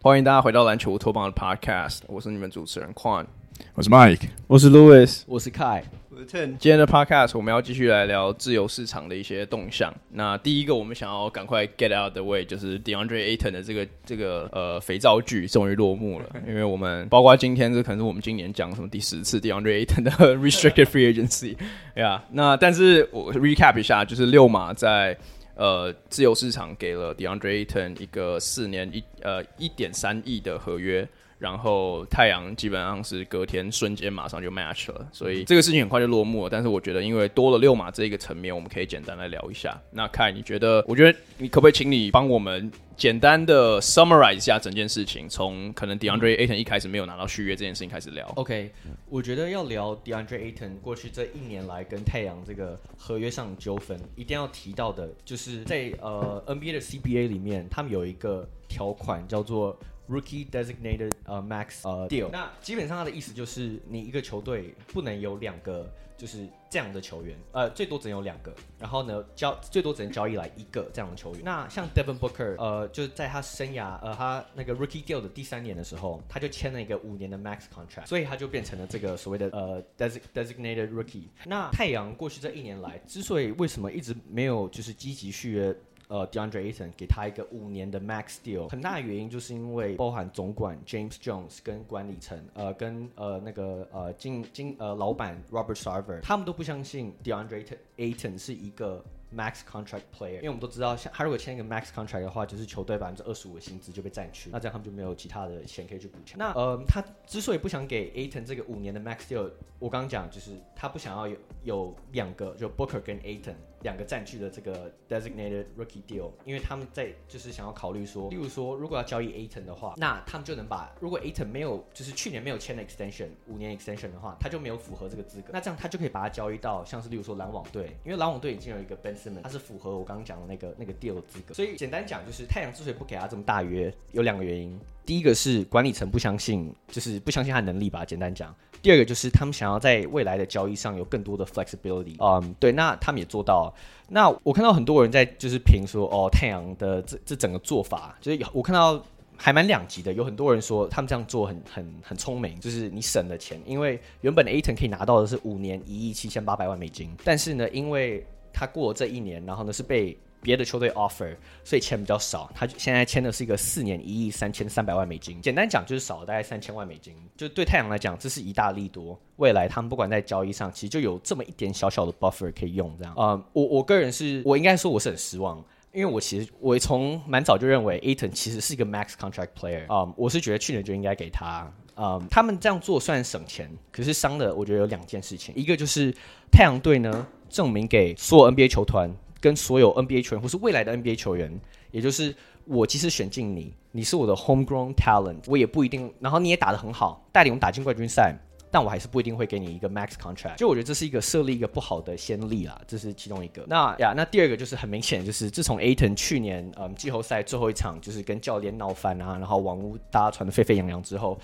欢迎大家回到篮球乌托邦的 Podcast，我是你们主持人 Quan，我是 Mike，我是 Louis，我是 Kai，我是 Ten。今天的 Podcast 我们要继续来聊自由市场的一些动向。那第一个我们想要赶快 get out the way，就是 DeAndre Ayton 的这个这个呃肥皂剧终于落幕了。因为我们包括今天这可能是我们今年讲什么第十次 DeAndre Ayton 的 Restricted Free Agency，呀、yeah，那但是我 recap 一下，就是六马在。呃，自由市场给了 DeAndre Ayton 一个四年一呃一点三亿的合约，然后太阳基本上是隔天瞬间马上就 match 了，所以这个事情很快就落幕了。但是我觉得，因为多了六马这一个层面，我们可以简单来聊一下。那 Kai，你觉得？我觉得你可不可以请你帮我们？简单的 summarize 一下整件事情，从可能 DeAndre Ayton 一开始没有拿到续约这件事情开始聊。OK，我觉得要聊 DeAndre Ayton 过去这一年来跟太阳这个合约上的纠纷，一定要提到的就是在呃 NBA 的 CBA 里面，他们有一个条款叫做 Rookie Designated 呃 Max 呃 Deal。那基本上它的意思就是，你一个球队不能有两个。就是这样的球员，呃，最多只能有两个，然后呢，交最多只能交易来一个这样的球员。那像 Devin Booker，呃，就是在他生涯，呃，他那个 Rookie Deal 的第三年的时候，他就签了一个五年的 Max Contract，所以他就变成了这个所谓的呃 Designated Rookie。那太阳过去这一年来，之所以为什么一直没有就是积极续约？呃，DeAndre Ayton 给他一个五年的 Max Deal，很大的原因就是因为包含总管 James Jones 跟管理层，呃，跟呃那个呃经经呃老板 Robert Sarver，他们都不相信 DeAndre Ayton 是一个。Max contract player，因为我们都知道，像他如果签一个 Max contract 的话，就是球队百分之二十五的薪资就被占去，那这样他们就没有其他的钱可以去补钱。那呃，他之所以不想给 Ayton 这个五年的 Max deal，我刚刚讲就是他不想要有有两个，就 Booker 跟 Ayton 两个占据的这个 designated rookie deal，因为他们在就是想要考虑说，例如说如果要交易 Aton 的话，那他们就能把如果 Aton 没有就是去年没有签的 extension 五年 extension 的话，他就没有符合这个资格，那这样他就可以把它交易到像是例如说篮网队，因为篮网队已经有一个 Benson。他是符合我刚刚讲的那个那个 deal 资格，所以简单讲就是太阳之所以不给他这么大约，有两个原因。第一个是管理层不相信，就是不相信他能力吧，简单讲。第二个就是他们想要在未来的交易上有更多的 flexibility。嗯，对，那他们也做到。那我看到很多人在就是评说，哦，太阳的这这整个做法，就是我看到还蛮两极的。有很多人说他们这样做很很很聪明，就是你省了钱，因为原本 Aton 可以拿到的是五年一亿七千八百万美金，但是呢，因为他过了这一年，然后呢是被别的球队 offer，所以钱比较少。他现在签的是一个四年一亿三千三百万美金，简单讲就是少了大概三千万美金。就对太阳来讲，这是一大利多。未来他们不管在交易上，其实就有这么一点小小的 buffer 可以用。这样，呃，我我个人是我应该说我是很失望，因为我其实我从蛮早就认为 Aton 其实是一个 max contract player。啊、我是觉得去年就应该给他。呃，他们这样做算省钱，可是伤的我觉得有两件事情，一个就是太阳队呢。证明给所有 NBA 球团跟所有 NBA 球员，或是未来的 NBA 球员，也就是我即使选进你，你是我的 homegrown talent，我也不一定，然后你也打得很好，带领我们打进冠军赛，但我还是不一定会给你一个 max contract。就我觉得这是一个设立一个不好的先例啦，这是其中一个。那呀，那第二个就是很明显，就是自从 Aton 去年嗯季后赛最后一场就是跟教练闹翻啊，然后网屋大家传得沸沸扬扬之后。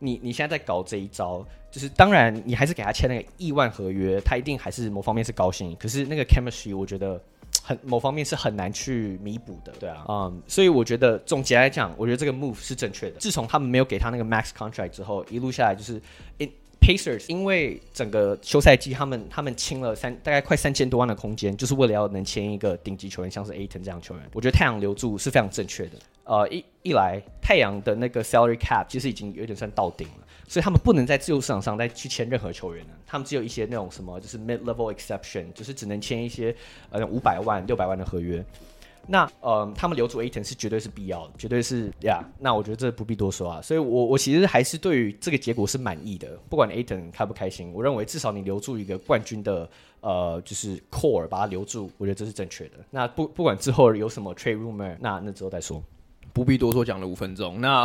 你你现在在搞这一招，就是当然你还是给他签那个亿万合约，他一定还是某方面是高兴，可是那个 chemistry 我觉得很某方面是很难去弥补的，对啊，嗯、um，所以我觉得总结来讲，我觉得这个 move 是正确的。自从他们没有给他那个 max contract 之后，一路下来就是 it, Pacers 因为整个休赛季他们他们清了三大概快三千多万的空间，就是为了要能签一个顶级球员，像是 Ayton 这样球员，我觉得太阳留住是非常正确的。呃，一一来，太阳的那个 salary cap 其实已经有点算到顶了，所以他们不能在自由市场上再去签任何球员了。他们只有一些那种什么，就是 mid level exception，就是只能签一些呃五百万、六百万的合约。那呃，他们留住 Aton 是绝对是必要的，绝对是呀。那我觉得这不必多说啊。所以我我其实还是对于这个结果是满意的，不管 Aton 开不开心，我认为至少你留住一个冠军的呃，就是 core 把它留住，我觉得这是正确的。那不不管之后有什么 trade rumor，那那之后再说。不必多说，讲了五分钟。那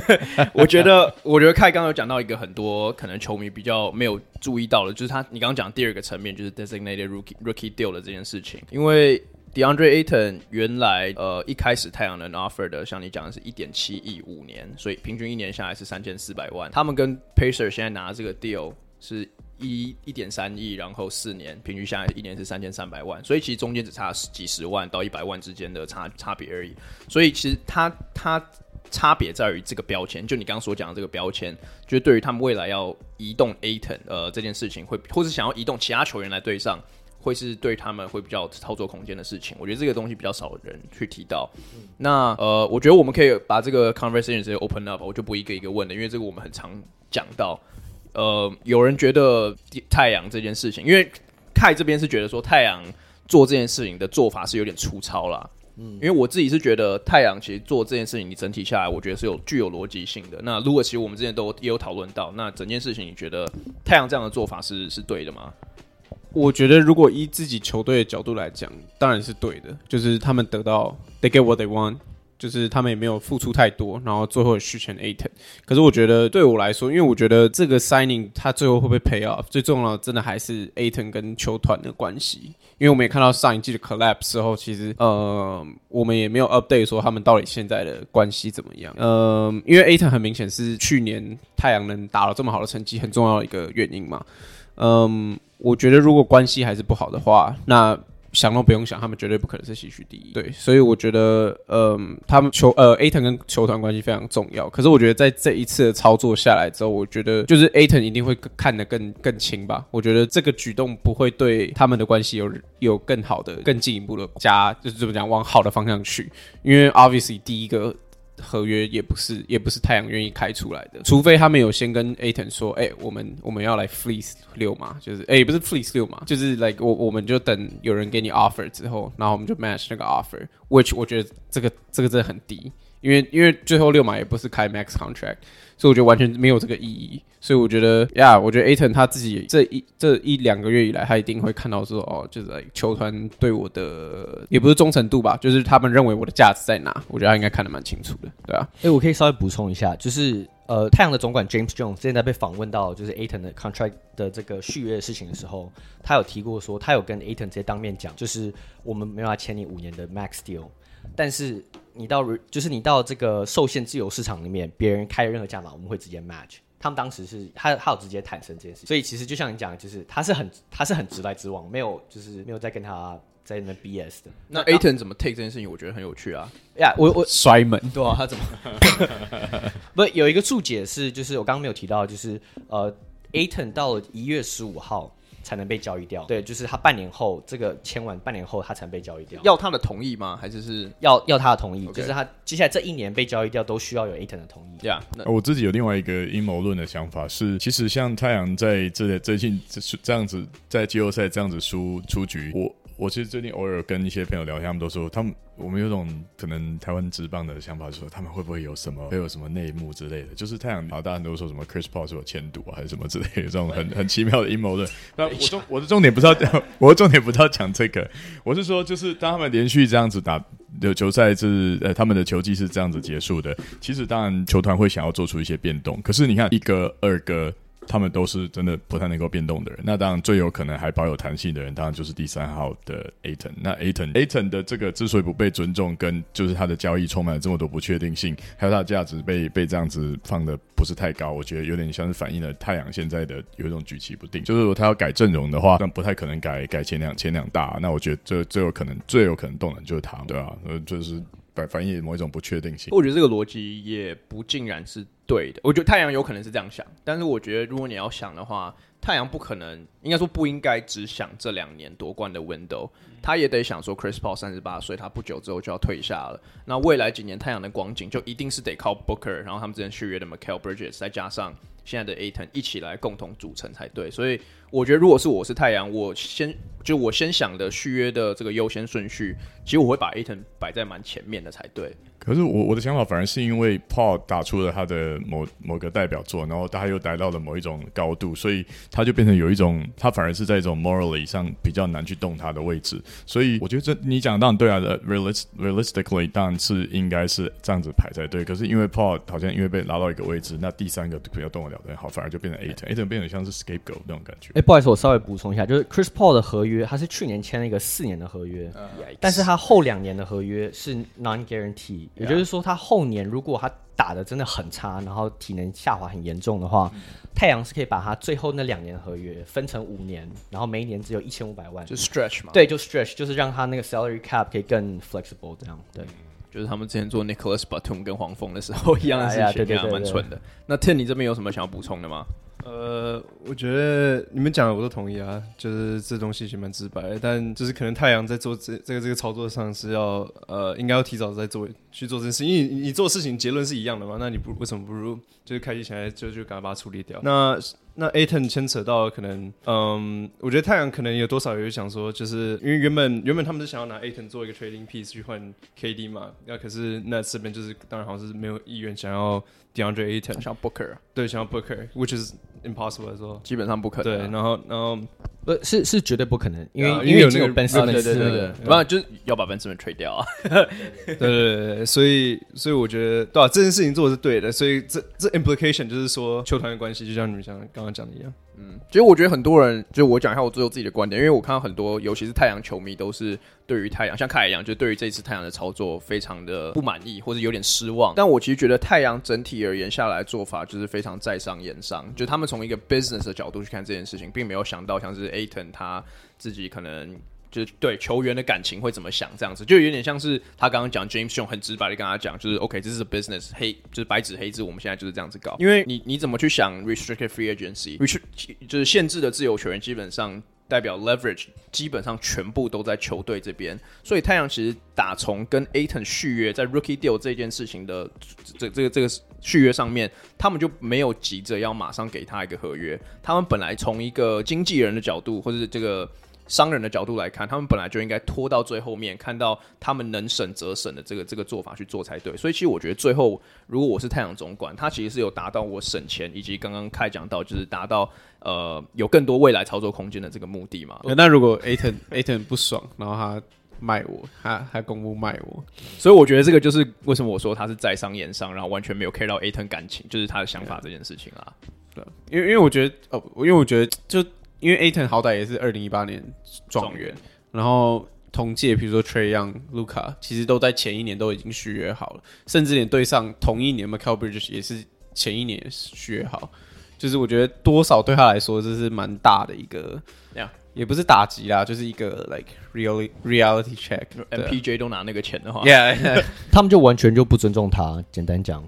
我觉得，我觉得凯刚刚有讲到一个很多可能球迷比较没有注意到的，就是他你刚刚讲第二个层面，就是 designated rookie rookie deal 的这件事情。因为 DeAndre Ayton 原来呃一开始太阳能 offer 的，像你讲的是一点七亿五年，所以平均一年下来是三千四百万。他们跟 Pacer 现在拿这个 deal 是一一点三亿，然后四年平均下来一年是三千三百万，所以其实中间只差几十万到一百万之间的差差别而已。所以其实它它差别在于这个标签，就你刚刚所讲的这个标签，就是对于他们未来要移动 Ayton 呃这件事情，会或是想要移动其他球员来对上。会是对他们会比较操作空间的事情，我觉得这个东西比较少人去提到。那呃，我觉得我们可以把这个 conversation 直接 open up，我就不一个一个问了，因为这个我们很常讲到。呃，有人觉得太阳这件事情，因为凯这边是觉得说太阳做这件事情的做法是有点粗糙啦。嗯，因为我自己是觉得太阳其实做这件事情，你整体下来，我觉得是有具有逻辑性的。那如果其实我们之前都也有讨论到，那整件事情你觉得太阳这样的做法是是对的吗？我觉得，如果以自己球队的角度来讲，当然是对的。就是他们得到，they get what they want，就是他们也没有付出太多，然后最后续签 Aton。可是我觉得，对我来说，因为我觉得这个 signing 他最后会不会 pay off，最重要的真的还是 Aton 跟球团的关系。因为我们也看到上一季的 collapse 之后，其实呃，我们也没有 update 说他们到底现在的关系怎么样。呃，因为 Aton 很明显是去年太阳能打了这么好的成绩很重要的一个原因嘛。嗯，我觉得如果关系还是不好的话，那想都不用想，他们绝对不可能是西区第一。对，所以我觉得，嗯，他们球呃，Aton 跟球团关系非常重要。可是我觉得在这一次的操作下来之后，我觉得就是 Aton 一定会看得更更清吧。我觉得这个举动不会对他们的关系有有更好的、更进一步的加，就是怎么讲，往好的方向去。因为 obviously 第一个。合约也不是，也不是太阳愿意开出来的，除非他们有先跟 Aton 说，哎、我们我们要来 fleece 六嘛，就是哎、不是 fleece 六嘛，就是 like 我我们就等有人给你 offer 之后，然后我们就 match 那个 offer，which 我觉得这个这个真的很低，因为因为最后六码也不是开 max contract。所以我觉得完全没有这个意义。所以我觉得呀我觉得 Aton 他自己这一这一两个月以来，他一定会看到说，哦，就是球团对我的也不是忠诚度吧，就是他们认为我的价值在哪。我觉得他应该看得蛮清楚的，对啊。哎、我可以稍微补充一下，就是呃，太阳的总管 James Jones 现在被访问到就是 Aton 的 contract 的这个续约的事情的时候，他有提过说，他有跟 Aton 直接当面讲，就是我们没有要签你五年的 max deal，但是。你到就是你到这个受限自由市场里面，别人开任何价码，我们会直接 match。他们当时是他他有直接坦诚这件事，所以其实就像你讲的，就是他是很他是很直来直往，没有就是没有在跟他在那 BS 的。那 Ayton 怎么 take 这件事情？我觉得很有趣啊。呀，我我摔门对啊，他怎么？不，有一个注解是，就是我刚刚没有提到，就是呃，Ayton 到了一月十五号。才能被交易掉。对，就是他半年后这个签完，半年后他才能被交易掉。要他的同意吗？还是是要要他的同意？Okay. 就是他接下来这一年被交易掉，都需要有 Ayton 的同意。对啊，我自己有另外一个阴谋论的想法是，其实像太阳在这最近这这样子在季后赛这样子输出局，我。我其实最近偶尔跟一些朋友聊天，他们都说，他们我们有种可能台湾职棒的想法，说他们会不会有什么，会有什么内幕之类的。就是太阳老大家都说什么 Chris Paul 是有签赌还是什么之类的，这种很 很奇妙的阴谋论。那我重我的重点不是要讲，我的重点不是要讲这个，我是说，就是当他们连续这样子打的球赛是呃他们的球季是这样子结束的，其实当然球团会想要做出一些变动，可是你看一个二个。他们都是真的不太能够变动的人，那当然最有可能还保有弹性的人，当然就是第三号的 Aton。那 Aton，Aton 的这个之所以不被尊重，跟就是他的交易充满了这么多不确定性，还有他的价值被被这样子放的不是太高，我觉得有点像是反映了太阳现在的有一种举棋不定。就是说他要改阵容的话，那不太可能改改前两前两大。那我觉得最最有可能最有可能动的就是他，对啊，呃，就是反反映某一种不确定性。我觉得这个逻辑也不尽然是。对的，我觉得太阳有可能是这样想，但是我觉得如果你要想的话，太阳不可能，应该说不应该只想这两年夺冠的 window，他也得想说，Chris Paul 三十八岁，他不久之后就要退下了，那未来几年太阳的光景就一定是得靠 Booker，然后他们之前续约的 Michael Bridges，再加上现在的 Ayton 一起来共同组成才对，所以我觉得如果是我是太阳，我先就我先想的续约的这个优先顺序，其实我会把 Aton 摆在蛮前面的才对。可是我我的想法反而是因为 Paul 打出了他的某某个代表作，然后他又达到了某一种高度，所以他就变成有一种他反而是在一种 morally 上比较难去动他的位置。所以我觉得这你讲的当然对啊，realist realistically 当然是应该是这样子排才对。可是因为 Paul 好像因为被拉到一个位置，那第三个比较动得了。的，好，反而就变成 Aton，Aton 变得像是 scapegoat 那种感觉。哎，不好意思，我稍微补充一下，就是 Chris Paul 的合约，他是去年签了一个四年的合约，嗯、但是他后两年的合约是 non guarantee，也就是说他后年如果他打的真的很差，然后体能下滑很严重的话，嗯、太阳是可以把他最后那两年合约分成五年，然后每一年只有一千五百万，就 stretch 嘛，对，就 stretch，就是让他那个 salary cap 可以更 flexible 这样，对。就是他们之前做 Nicholas Batum 跟黄蜂的时候一样的事情，对对对，蛮蠢的。那 Ten，你这边有什么想要补充的吗？呃，我觉得你们讲的我都同意啊，就是这东西其实蛮直白的，但就是可能太阳在做这这个这个操作上是要呃，应该要提早在做去做这件事，因为你，你做事情结论是一样的嘛，那你不为什么不如就是开机起来就就赶快把它处理掉？那那 Aton 牵扯到可能，嗯，我觉得太阳可能有多少有想说，就是因为原本原本他们是想要拿 Aton 做一个 trading piece 去换 KD 嘛，那可是那这边就是当然好像是没有意愿想要 DeAndre Ayton，想要 Booker，对，想要 Booker，which is impossible 说，基本上不可能。对，然后然后不是是绝对不可能，因为、啊、因为有那个 Ben Simmons 对对对，不然就是要把 Ben Simmons trade 掉啊。对对对对，所以所以我觉得对吧、啊？这件事情做的是对的，所以这这 implication 就是说球团的关系，就像你们像刚刚讲的一样。嗯，其实我觉得很多人，就我讲一下我最后自己的观点，因为我看到很多，尤其是太阳球迷，都是对于太阳像凯一样，就对于这次太阳的操作非常的不满意，或者有点失望。但我其实觉得太阳整体而言下来做法就是非常在商言商，就他们从一个 business 的角度去看这件事情，并没有想到像是 Ayton 他自己可能。就是对球员的感情会怎么想，这样子就有点像是他刚刚讲 James Jones 很直白的跟他讲，就是 OK，这是 business，黑就是白纸黑字，我们现在就是这样子搞。因为你你怎么去想 restricted free agency，就是限制的自由球员，基本上代表 leverage，基本上全部都在球队这边。所以太阳其实打从跟 Ayton 续约，在 rookie deal 这件事情的这这个这个续约上面，他们就没有急着要马上给他一个合约。他们本来从一个经纪人的角度，或者是这个。商人的角度来看，他们本来就应该拖到最后面，看到他们能省则省的这个这个做法去做才对。所以，其实我觉得最后，如果我是太阳总管，他其实是有达到我省钱，以及刚刚开讲到就是达到呃有更多未来操作空间的这个目的嘛。那如果 Ayton Ayton 不爽，然后他卖我，他他公布卖我，所以我觉得这个就是为什么我说他是在商言商，然后完全没有 care 到 Ayton 感情，就是他的想法这件事情啊。对，因为因为我觉得哦，因为我觉得就。因为 Ayton 好歹也是二零一八年状元，然后同届比如说 Trae Young、Luca 其实都在前一年都已经续约好了，甚至连对上同一年 Mikal Bridges 也是前一年续约好，就是我觉得多少对他来说这是蛮大的一个，Yeah. 也不是打击啦，就是一个 like reality reality check。MPJ 都拿那个钱的话，Yeah，他们就完全就不尊重他，简单讲。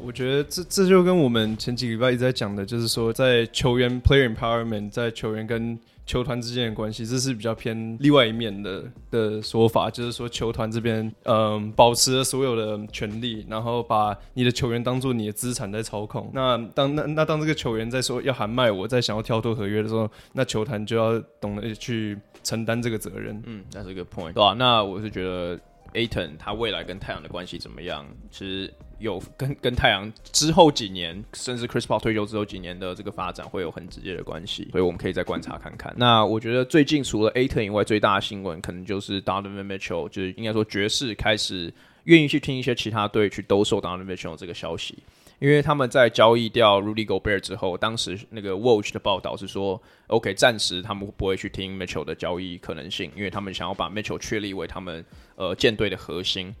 我觉得这这就跟我们前几个礼拜一直在讲的，就是说在球员 player empowerment，在球员跟球团之间的关系，这是比较偏另外一面的的说法，就是说球团这边嗯保持了所有的权利，然后把你的球员当做你的资产在操控。那当那那当这个球员在说要喊卖我，在想要跳脱合约的时候，那球团就要懂得去承担这个责任。嗯，那是一个 point，对吧？那我是觉得 Aton 他未来跟太阳的关系怎么样？其实。有跟跟太阳之后几年，甚至 Chris Paul 退休之后几年的这个发展会有很直接的关系，所以我们可以再观察看看。那我觉得最近除了 Aton 以外，最大的新闻可能就是 Donovan Mitchell，就是应该说爵士开始愿意去听一些其他队去兜售 Donovan Mitchell 这个消息，因为他们在交易掉 Rudy Gobert 之后，当时那个 Woj 的报道是说，OK，暂时他们不会去听 Mitchell 的交易可能性，因为他们想要把 Mitchell 确立为他们呃舰队的核心。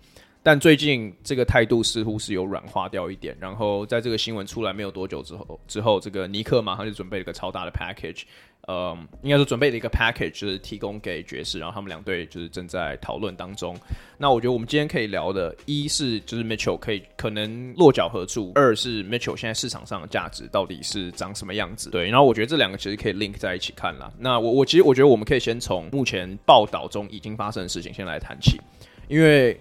但最近这个态度似乎是有软化掉一点，然后在这个新闻出来没有多久之后，之后这个尼克马上就准备了一个超大的 package，呃，应该是准备了一个 package，就是提供给爵士，然后他们两队就是正在讨论当中。那我觉得我们今天可以聊的，一是就是 Mitchell 可以可能落脚何处，二是 Mitchell 现在市场上的价值到底是长什么样子。对，然后我觉得这两个其实可以 link 在一起看啦。那我我其实我觉得我们可以先从目前报道中已经发生的事情先来谈起，因为。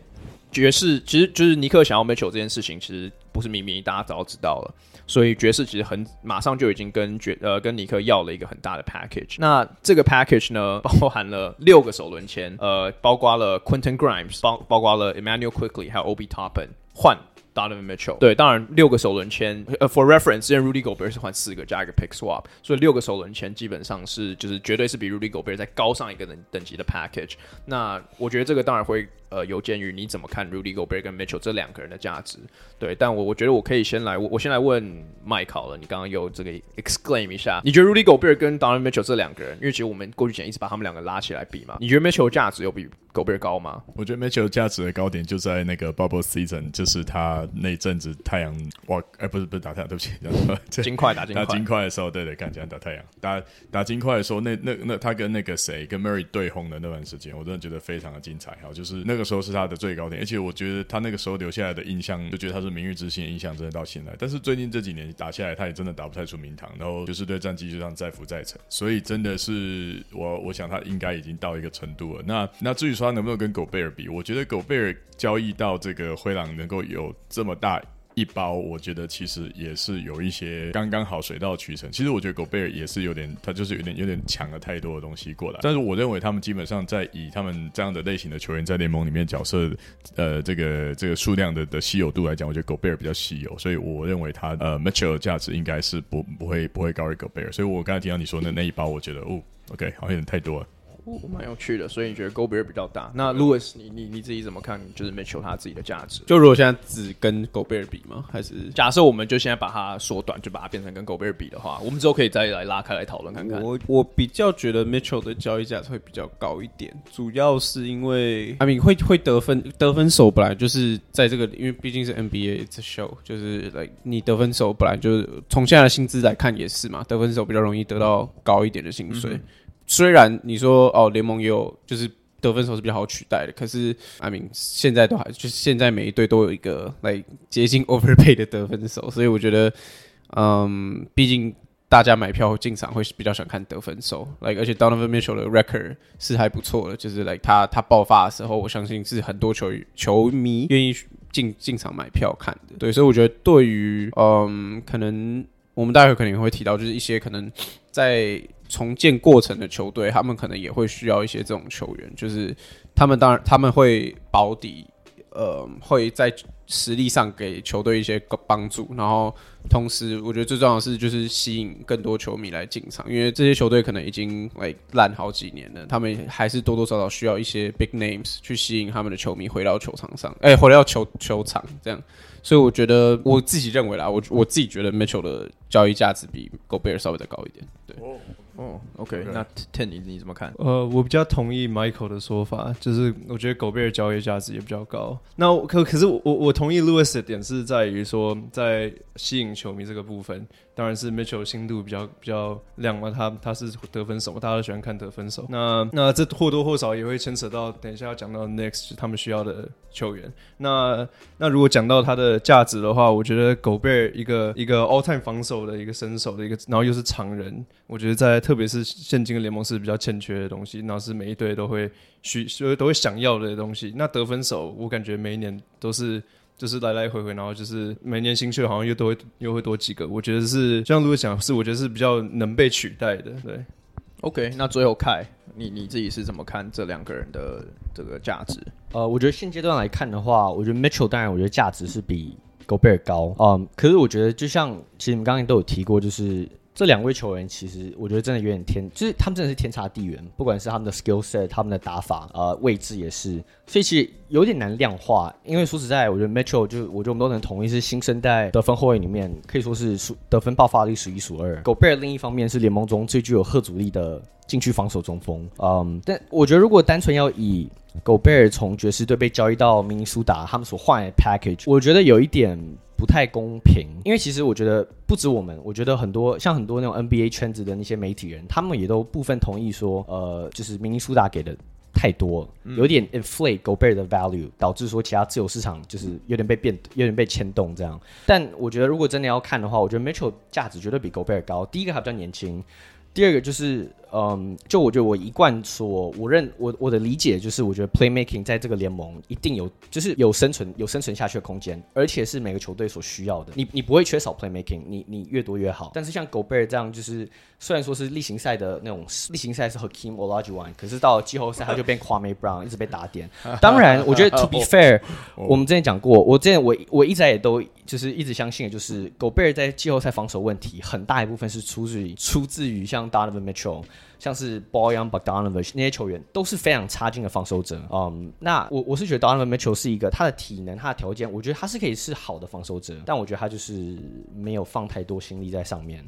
爵士其实就是尼克想要 Mitchell 这件事情，其实不是秘密，大家早知道了。所以爵士其实很马上就已经跟爵呃跟尼克要了一个很大的 package。那这个 package 呢，包含了六个首轮签，呃，包括了 Quentin Grimes，包包括了 Emmanuel Quickly，还有 Obi Toppin 换。Donovan Mitchell，对，当然六个首轮签，呃，for reference，之前 Rudy Gobert 是换四个加一个 pick swap，所以六个首轮签基本上是就是绝对是比 Rudy Gobert 再高上一个等等级的 package。那我觉得这个当然会呃有鉴于你怎么看 Rudy Gobert 跟 Mitchell 这两个人的价值。对，但我我觉得我可以先来，我我先来问 Mike 好了。你刚刚有这个 exclaim 一下，你觉得 Rudy Gobert 跟 Donovan Mitchell 这两个人，因为其实我们过去前一直把他们两个拉起来比嘛，你觉得 Mitchell 价值有比 Gobert 高吗？我觉得 Mitchell 价值的高点就在那个 Bubble Season，就是他那阵子太阳哇，哎、欸、不是不是打太阳，对不起，金块打金块打金块的时候，对对，看起来打太阳，打打金块的时候，那那那他跟那个谁跟 Murray 对轰的那段时间，我真的觉得非常的精彩。好，就是那个时候是他的最高点，而且我觉得他那个时候留下来的印象，就觉得他是名誉之星的印象，真的到现在。但是最近这几年打下来，他也真的打不太出名堂，然后就是对战绩就上再浮再沉，所以真的是我我想他应该已经到一个程度了。那那至于说他能不能跟狗贝尔比，我觉得狗贝尔交易到这个灰狼能够有这么大。一包，我觉得其实也是有一些刚刚好水到渠成。其实我觉得狗贝尔也是有点，他就是有点有点抢了太多的东西过来。但是我认为他们基本上在以他们这样的类型的球员在联盟里面角色，呃，这个这个数量的的稀有度来讲，我觉得狗贝尔比较稀有，所以我认为他呃 Mitchell 的价值应该是不不会不会高于狗贝尔。所以我刚才听到你说的那那一包，我觉得哦，OK，好像有点太多了。蛮有趣的，所以你觉得 Gobert 比较大？那 Louis，你你你自己怎么看？就是 Mitchell 他自己的价值？就如果现在只跟 Gobert 比吗？还是假设我们就现在把它缩短，就把它变成跟 Gobert 比的话，我们之后可以再来拉开来讨论看看。我我比较觉得 Mitchell 的交易价值会比较高一点，主要是因为 I mean 会会得分得分手本来就是在这个，因为毕竟是 NBA it's a show，就是 like 你得分手本来就是从现在的薪资来看也是嘛，得分手比较容易得到高一点的薪水。嗯虽然你说哦，联盟也有就是得分手是比较好取代的，可是 I mean 现在都还就是现在每一队都有一个来、接近 overpay 的得分手，所以我觉得，嗯，毕竟大家买票进场会比较想看得分手，like 而且 Donovan Mitchell 的 record 是还不错的，就是 like 他他爆发的时候，我相信是很多球球迷愿意进进场买票看的，对，所以我觉得对于嗯，可能我们待会可能会提到，就是一些可能在。重建过程的球队，他们可能也会需要一些这种球员，就是他们当然他们会保底，呃，会在实力上给球队一些帮助，然后同时我觉得最重要的是就是吸引更多球迷来进场，因为这些球队可能已经烂、好几年了，他们还是多多少少需要一些 big names 去吸引他们的球迷回到球场上，哎、回到球球场这样，所以我觉得我自己认为啦，我我自己觉得 Mitchell 的交易价值比 Gobert 稍微再高一点，对。哦、oh,，OK，, okay. 那 Ten 你你怎么看？呃，我比较同意 Michael 的说法，就是我觉得狗贝尔交易价值也比较高。那可可是我我同意 Louis 的点是在于说，在吸引球迷这个部分。当然是 Mitchell 心度比较比较亮嘛，他他是得分手，大家都喜欢看得分手。那那这或多或少也会牵扯到等一下要讲到 Next 他们需要的球员。那那如果讲到他的价值的话，我觉得 Gobert 一个一个 All Time 防守的一个身手的一个，然后又是常人，我觉得在特别是现今的联盟是比较欠缺的东西，然后是每一队都会需都会想要的东西。那得分手，我感觉每一年都是。就是来来回回，然后就是每年新秀好像又都会又会多几个，我觉得是像如果讲是，我觉得是比较能被取代的。对，OK，那最后凯，你你自己是怎么看这两个人的这个价值？呃，我觉得现阶段来看的话，我觉得 Mitchell 当然我觉得价值是比 Gobert 高，嗯，可是我觉得就像其实你们刚刚都有提过，就是。这两位球员其实我觉得真的有点天，就是他们真的是天差地远，不管是他们的 skill set，他们的打法，呃，位置也是，所以其实有点难量化。因为说实在，我觉得 Mitchell 就我觉得我们都能同意是新生代得分后卫里面可以说是数得分爆发力数一数二。Gobert 另一方面是联盟中最具有贺阻力的禁区防守中锋。嗯，但我觉得如果单纯要以 Gobert 从爵士队被交易到明尼苏达，他们所换的 package，我觉得有一点。不太公平，因为其实我觉得不止我们，我觉得很多像很多那种 NBA 圈子的那些媒体人，他们也都部分同意说，呃，就是明尼苏达给的太多，有点 inflate Gobert 的 value，导致说其他自由市场就是有点被变，有点被牵动这样。但我觉得如果真的要看的话，我觉得 Mitchell 价值绝对比 Gobert 高。第一个还比较年轻，第二个就是。嗯，就我觉得我一贯所，我认我我的理解就是，我觉得 playmaking 在这个联盟一定有，就是有生存有生存下去的空间，而且是每个球队所需要的。你你不会缺少 playmaking，你你越多越好。但是像 Gobert 这样，就是虽然说是例行赛的那种例行赛是 Hakeem Olajuwon，可是到了季后赛他就变 Kwame Brown，一直被打点。当然，我觉得 to be fair，我们之前讲过，我之前我我一直也都就是一直相信的就是 Gobert 在季后赛防守问题很大一部分是出自于出自于像 Donovan Mitchell。像是 Boyan Bogdanovic 那些球员都是非常差劲的防守者。嗯，那我我是觉得 Donovan Mitchell 是一个他的体能、他的条件，我觉得他是可以是好的防守者，但我觉得他就是没有放太多心力在上面。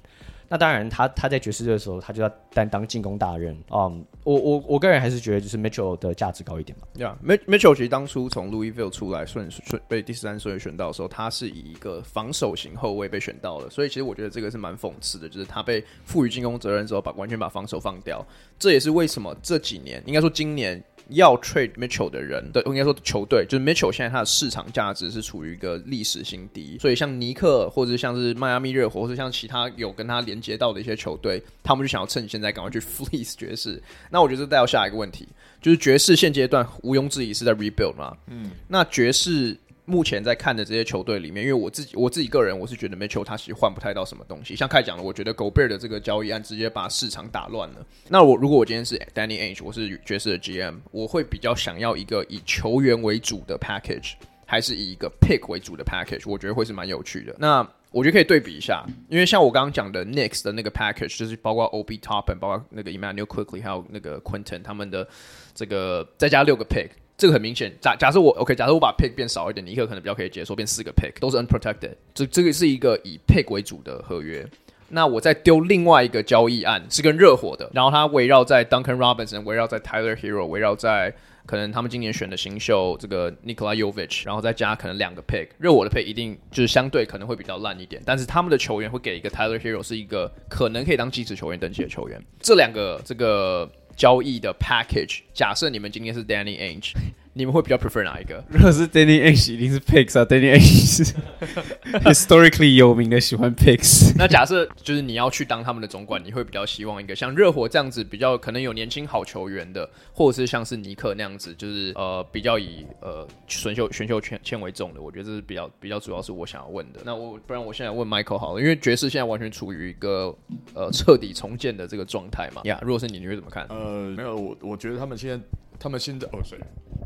那当然他，他在爵士队的时候，他就要担当进攻大任。嗯，我我我个人还是觉得，就是 Mitchell 的价值高一点吧。呀、yeah，Mitchell 其实当初从 Louisville 出来顺顺被第十三顺位选到的时候，他是以一个防守型后卫被选到的，所以其实我觉得这个是蛮讽刺的，就是他被赋予进攻责任之后，把完全把防守放掉。这也是为什么这几年，应该说今年。要 trade Mitchell 的人，的，应该说球队就是 Mitchell，现在他的市场价值是处于一个历史新低，所以像尼克或者像是迈阿密热火，或者像其他有跟他连接到的一些球队，他们就想要趁现在赶快去 fleece 爵士。那我觉得这带到下一个问题，就是爵士现阶段毋庸置疑是在 rebuild 嘛，嗯，那爵士。目前在看的这些球队里面，因为我自己我自己个人，我是觉得 Mitchell 他其实换不太到什么东西。像开讲的，我觉得 Gobert 的这个交易案直接把市场打乱了。那我如果我今天是 Danny Age，我是爵士的 GM，我会比较想要一个以球员为主的 package，还是以一个 pick 为主的 package？我觉得会是蛮有趣的。那我觉得可以对比一下，因为像我刚刚讲的 Knicks 的那个 package，就是包括 Obi Top 和包括那个 Emmanuel Quickly 还有那个 Quinton 他们的这个再加六个 pick。这个很明显，假假设我 OK，假设我把 pick 变少一点，尼克可能比较可以接受，变四个 pick 都是 unprotected。这这个是一个以 pick 为主的合约。那我再丢另外一个交易案，是跟热火的，然后它围绕在 Duncan Robinson，围绕在 Tyler Hero，围绕在可能他们今年选的新秀这个 Nikola Jovic，然后再加可能两个 pick。热火的 pick 一定就是相对可能会比较烂一点，但是他们的球员会给一个 Tyler Hero，是一个可能可以当基石球员等级的球员。这两个这个。交易的 package，假设你们今天是 Danny Ainge，你们会比较 prefer 哪一个？如果是 Danny Ainge，一定是 picks 啊。Danny Ainge 是 historically 有名的喜欢 picks。那假设就是你要去当他们的总管，你会比较希望一个像热火这样子比较可能有年轻好球员的，或者是像是尼克那样子，就是呃比较以呃选秀选秀权签为重的。我觉得这是比较比较主要是我想要问的。那我不然我现在问 Michael 好了，因为爵士现在完全处于一个呃彻底重建的这个状态嘛。呀，如果是你，你会怎么看？呃。呃，没有，我我觉得他们现在，他们现在，哦，谁？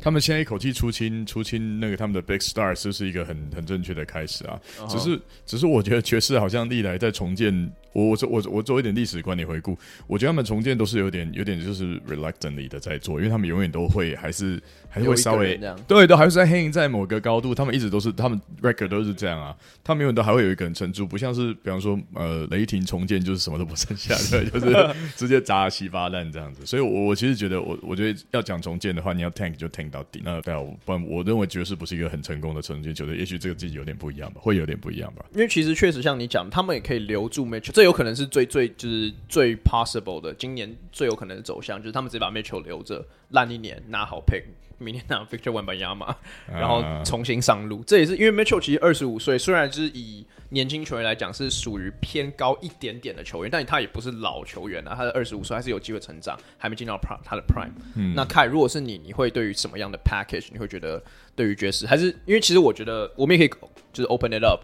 他们现在一口气出清出清那个他们的 Big Star，是不是一个很很正确的开始啊？Uh -huh. 只是只是我觉得爵士好像历来在重建。我我我我做一点历史观点回顾，我觉得他们重建都是有点有点就是 reluctantly 的在做，因为他们永远都会还是还是会稍微对，都还是在 hang 在某个高度，他们一直都是他们 record 都是这样啊，他们永远都还会有一个人撑住，不像是比方说呃雷霆重建就是什么都不剩下，对，就是直接砸稀巴烂这样子，所以我我其实觉得我我觉得要讲重建的话，你要 tank 就 tank 到底，那但我，不然我认为爵士不是一个很成功的重建球队，也许这个自己有点不一样吧，会有点不一样吧，因为其实确实像你讲，他们也可以留住 Mitchell，这有可能是最。最就是最 possible 的，今年最有可能的走向就是他们直接把 Mitchell 留着，烂一年拿好 pick，明天拿 Victor Wembanyama，然后重新上路。Uh, 这也是因为 Mitchell 其实二十五岁，虽然是以年轻球员来讲是属于偏高一点点的球员，但他也不是老球员啊。他的二十五岁还是有机会成长，还没进到 prime 他的 prime。嗯、那凯，如果是你，你会对于什么样的 package？你会觉得对于爵士，还是因为其实我觉得我们也可以就是 open it up，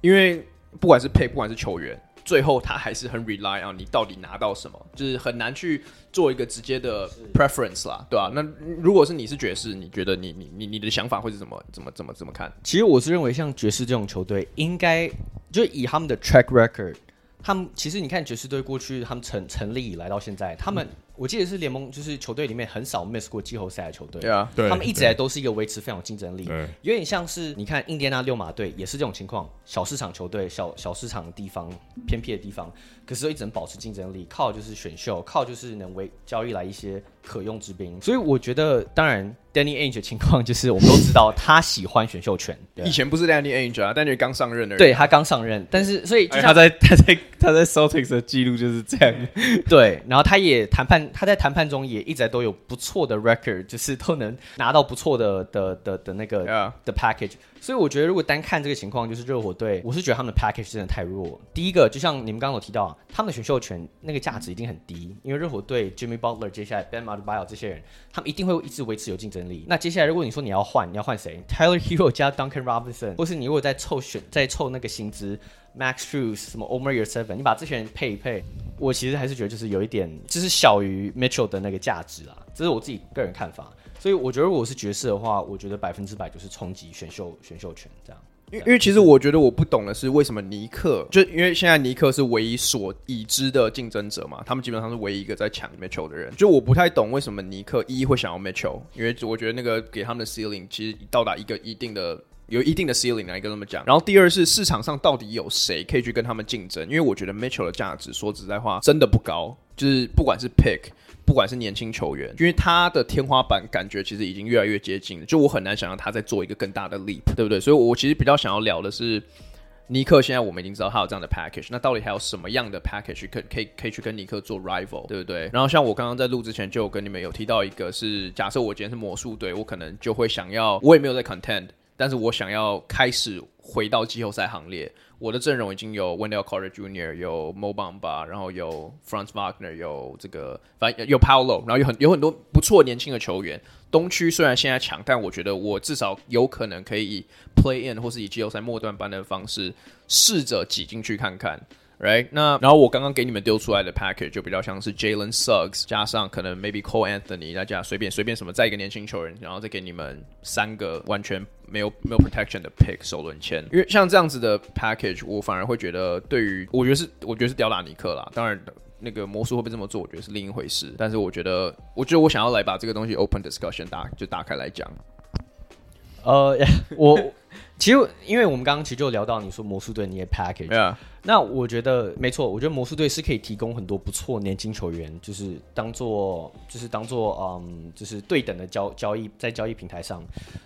因为不管是 pick，不管是球员。最后，他还是很 rely on 你到底拿到什么，就是很难去做一个直接的 preference 啦，对吧、啊？那如果是你是爵士，你觉得你你你你的想法会是怎么怎么怎么怎么看？其实我是认为，像爵士这种球队，应该就以他们的 track record，他们其实你看爵士队过去他们成成立以来到现在，他们。嗯我记得是联盟，就是球队里面很少 miss 过季后赛的球队。对啊，他们一直来都是一个维持非常有竞争力。对，有点像是你看印第安纳六马队也是这种情况，小市场球队，小小市场的地方，偏僻的地方，可是都一直能保持竞争力，靠就是选秀，靠就是能为交易来一些可用之兵。所以我觉得，当然 Danny Ainge 的情况就是我们都知道他喜欢选秀权。以前不是 Danny Ainge 啊，Danny 刚上任的。对他刚上任，但是所以就他在 他在他在 Celtics 的记录就是这样。对，然后他也谈判。他在谈判中也一直都有不错的 record，就是都能拿到不错的的的的那个 yeah. 的 package。所以我觉得，如果单看这个情况，就是热火队，我是觉得他们的 package 真的太弱。第一个，就像你们刚刚有提到，他们的选秀权那个价值一定很低，因为热火队 Jimmy Butler 接下来 Ben m a d b i o 这些人，他们一定会一直维持有竞争力。那接下来，如果你说你要换，你要换谁？Tyler Hero 加 Duncan Robinson，或是你如果在凑选，在凑那个薪资，Max Strus 什么 Omer Yurtseven，你把这些人配一配。我其实还是觉得就是有一点，就是小于 Mitchell 的那个价值啊，这是我自己个人看法。所以我觉得如果是爵士的话，我觉得百分之百就是冲击选秀选秀权这样。因为因为其实我觉得我不懂的是为什么尼克，就因为现在尼克是唯一所已知的竞争者嘛，他们基本上是唯一一个在抢 Mitchell 的人，就我不太懂为什么尼克一会想要 Mitchell，因为我觉得那个给他们的 ceiling 其实到达一个一定的有一定的 ceiling 来跟他们讲。然后第二是市场上到底有谁可以去跟他们竞争，因为我觉得 Mitchell 的价值说实在话真的不高，就是不管是 pick。不管是年轻球员，因为他的天花板感觉其实已经越来越接近了，就我很难想象他在做一个更大的 leap，对不对？所以，我其实比较想要聊的是尼克。现在我们已经知道他有这样的 package，那到底还有什么样的 package 可可以可以去跟尼克做 rival，对不对？然后，像我刚刚在录之前就有跟你们有提到一个是，假设我今天是魔术队，我可能就会想要，我也没有在 contend，但是我想要开始回到季后赛行列。我的阵容已经有 Wendell Carter Jr.，有 Mo Bamba，然后有 Franz Wagner，有这个反正有 Paolo，然后有很有很多不错年轻的球员。东区虽然现在强，但我觉得我至少有可能可以以 Play In 或是以季后赛末段班的方式试着挤进去看看。Right，那然后我刚刚给你们丢出来的 package 就比较像是 Jalen Suggs 加上可能 maybe Cole Anthony，再加随便随便什么再一个年轻球员，然后再给你们三个完全没有没有 protection 的 pick 首轮签。因为像这样子的 package，我反而会觉得对于我觉得是我觉得是吊打尼克啦。当然那个魔术会不会这么做，我觉得是另一回事。但是我觉得我觉得我想要来把这个东西 open discussion 打就打开来讲。呃，我其实因为我们刚刚其实就聊到你说魔术队你也 package。Yeah. 那我觉得没错，我觉得魔术队是可以提供很多不错年轻球员，就是当做就是当做嗯，就是对等的交交易在交易平台上。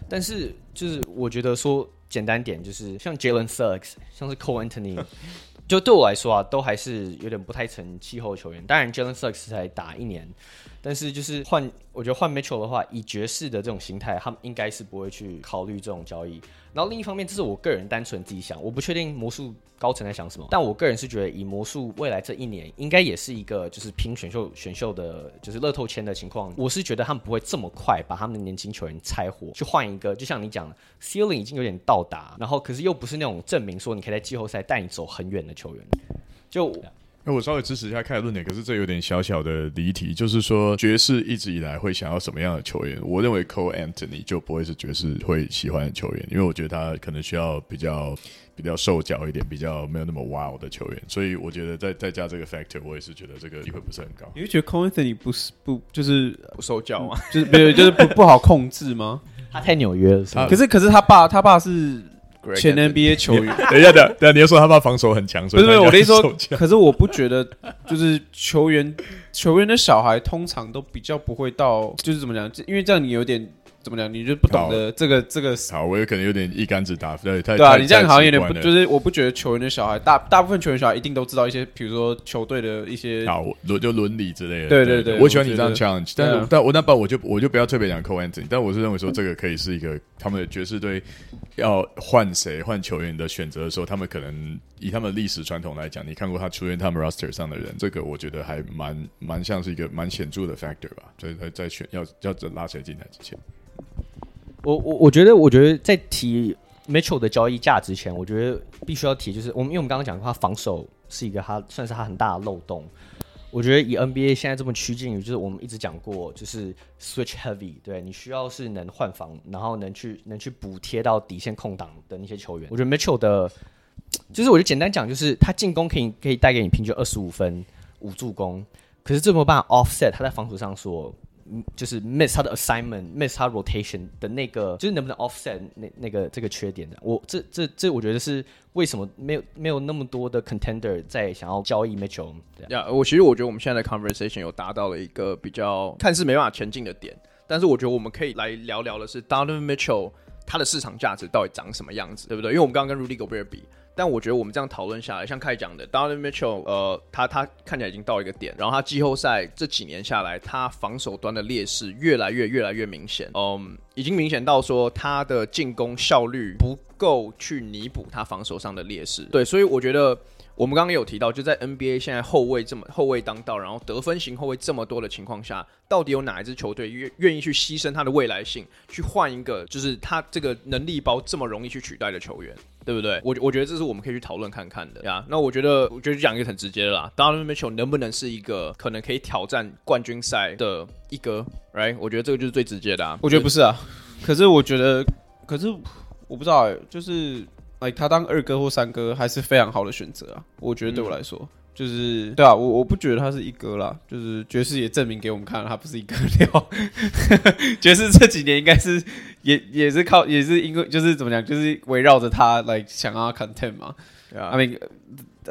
但是就是我觉得说简单点，就是像 Jalen Suggs，像是 Cole Anthony，就对我来说啊，都还是有点不太成气候球员。当然 Jalen Suggs 才打一年，但是就是换我觉得换 Mitchell 的话，以爵士的这种形态，他们应该是不会去考虑这种交易。然后另一方面，这是我个人单纯自己想，我不确定魔术高层在想什么，但我个人是觉得，以魔术未来这一年，应该也是一个就是拼选秀选秀的，就是乐透签的情况。我是觉得他们不会这么快把他们的年轻球员拆伙，去换一个，就像你讲，ceiling 已经有点到达，然后可是又不是那种证明说你可以在季后赛带你走很远的球员，就。那我稍微支持一下凯尔论点，可是这有点小小的离题，就是说爵士一直以来会想要什么样的球员？我认为 Cole Anthony 就不会是爵士会喜欢的球员，因为我觉得他可能需要比较比较瘦脚一点，比较没有那么 wild 的球员，所以我觉得再再加这个 factor，我也是觉得这个机会不是很高。你会觉得 Cole Anthony 不是不就是不受教吗？就是没有就是不不好控制吗？他太纽约了是吧，可是可是他爸他爸是。前 NBA 球员，等一下，等下，你要说他爸防守很强，所以不是，不是我的意思说，可是我不觉得，就是球员球员的小孩通常都比较不会到，就是怎么讲，因为这样你有点。怎么讲？你就不懂得这个这个？好，我有可能有点一竿子打，对，太对啊。你这样好像有点不，就是我不觉得球员的小孩，大大部分球员小孩一定都知道一些，比如说球队的一些好伦就伦理之类的。对对对，我喜欢你这样 challenge，但是但我那不我就我就不要特别讲 Cole Anthony，但我是认为说这个可以是一个他们的爵士队要换谁换球员的选择的时候，他们可能以他们历史传统来讲，你看过他出现他们 roster 上的人，这个我觉得还蛮蛮像是一个蛮显著的 factor 吧。所以在在选要要拉谁进来之前。我我我觉得，我觉得在提 Mitchell 的交易价值前，我觉得必须要提，就是我们因为我们刚刚讲的话，防守是一个他算是他很大的漏洞。我觉得以 NBA 现在这么趋近于，就是我们一直讲过，就是 switch heavy，对你需要是能换防，然后能去能去补贴到底线空档的那些球员。我觉得 Mitchell 的，就是我就简单讲，就是他进攻可以可以带给你平均二十五分五助攻，可是这没有办 offset 他在防守上说。就是 miss 他的 assignment，miss 他 rotation 的那个，就是能不能 offset 那那个这个缺点的？我这这这，我觉得是为什么没有没有那么多的 contender 在想要交易 Mitchell？呀我其实我觉得我们现在的 conversation 有达到了一个比较看似没办法前进的点，但是我觉得我们可以来聊聊的是 Donovan Mitchell 他的市场价值到底长什么样子，对不对？因为我们刚刚跟 Rudy Gobert 比。但我觉得我们这样讨论下来，像开讲的，Donovan Mitchell，呃，他他看起来已经到一个点，然后他季后赛这几年下来，他防守端的劣势越来越越来越明显，嗯，已经明显到说他的进攻效率不够去弥补他防守上的劣势。对，所以我觉得。我们刚刚有提到，就在 NBA 现在后卫这么后卫当道，然后得分型后卫这么多的情况下，到底有哪一支球队愿愿意去牺牲他的未来性，去换一个就是他这个能力包这么容易去取代的球员，对不对？我我觉得这是我们可以去讨论看看的呀。那我觉得，我觉得讲一个很直接的啦，Donovan Mitchell 能不能是一个可能可以挑战冠军赛的一哥，right？我觉得这个就是最直接的啊。我觉得不是啊，可是我觉得，可是我不知道哎、就是。哎，他当二哥或三哥还是非常好的选择啊。我觉得对我来说，嗯、就是对啊，我我不觉得他是一哥啦，就是爵士也证明给我们看了，他不是一哥料。爵士这几年应该是也也是靠也是因为就是怎么讲，就是围绕着他来想要 content 嘛。对啊，I mean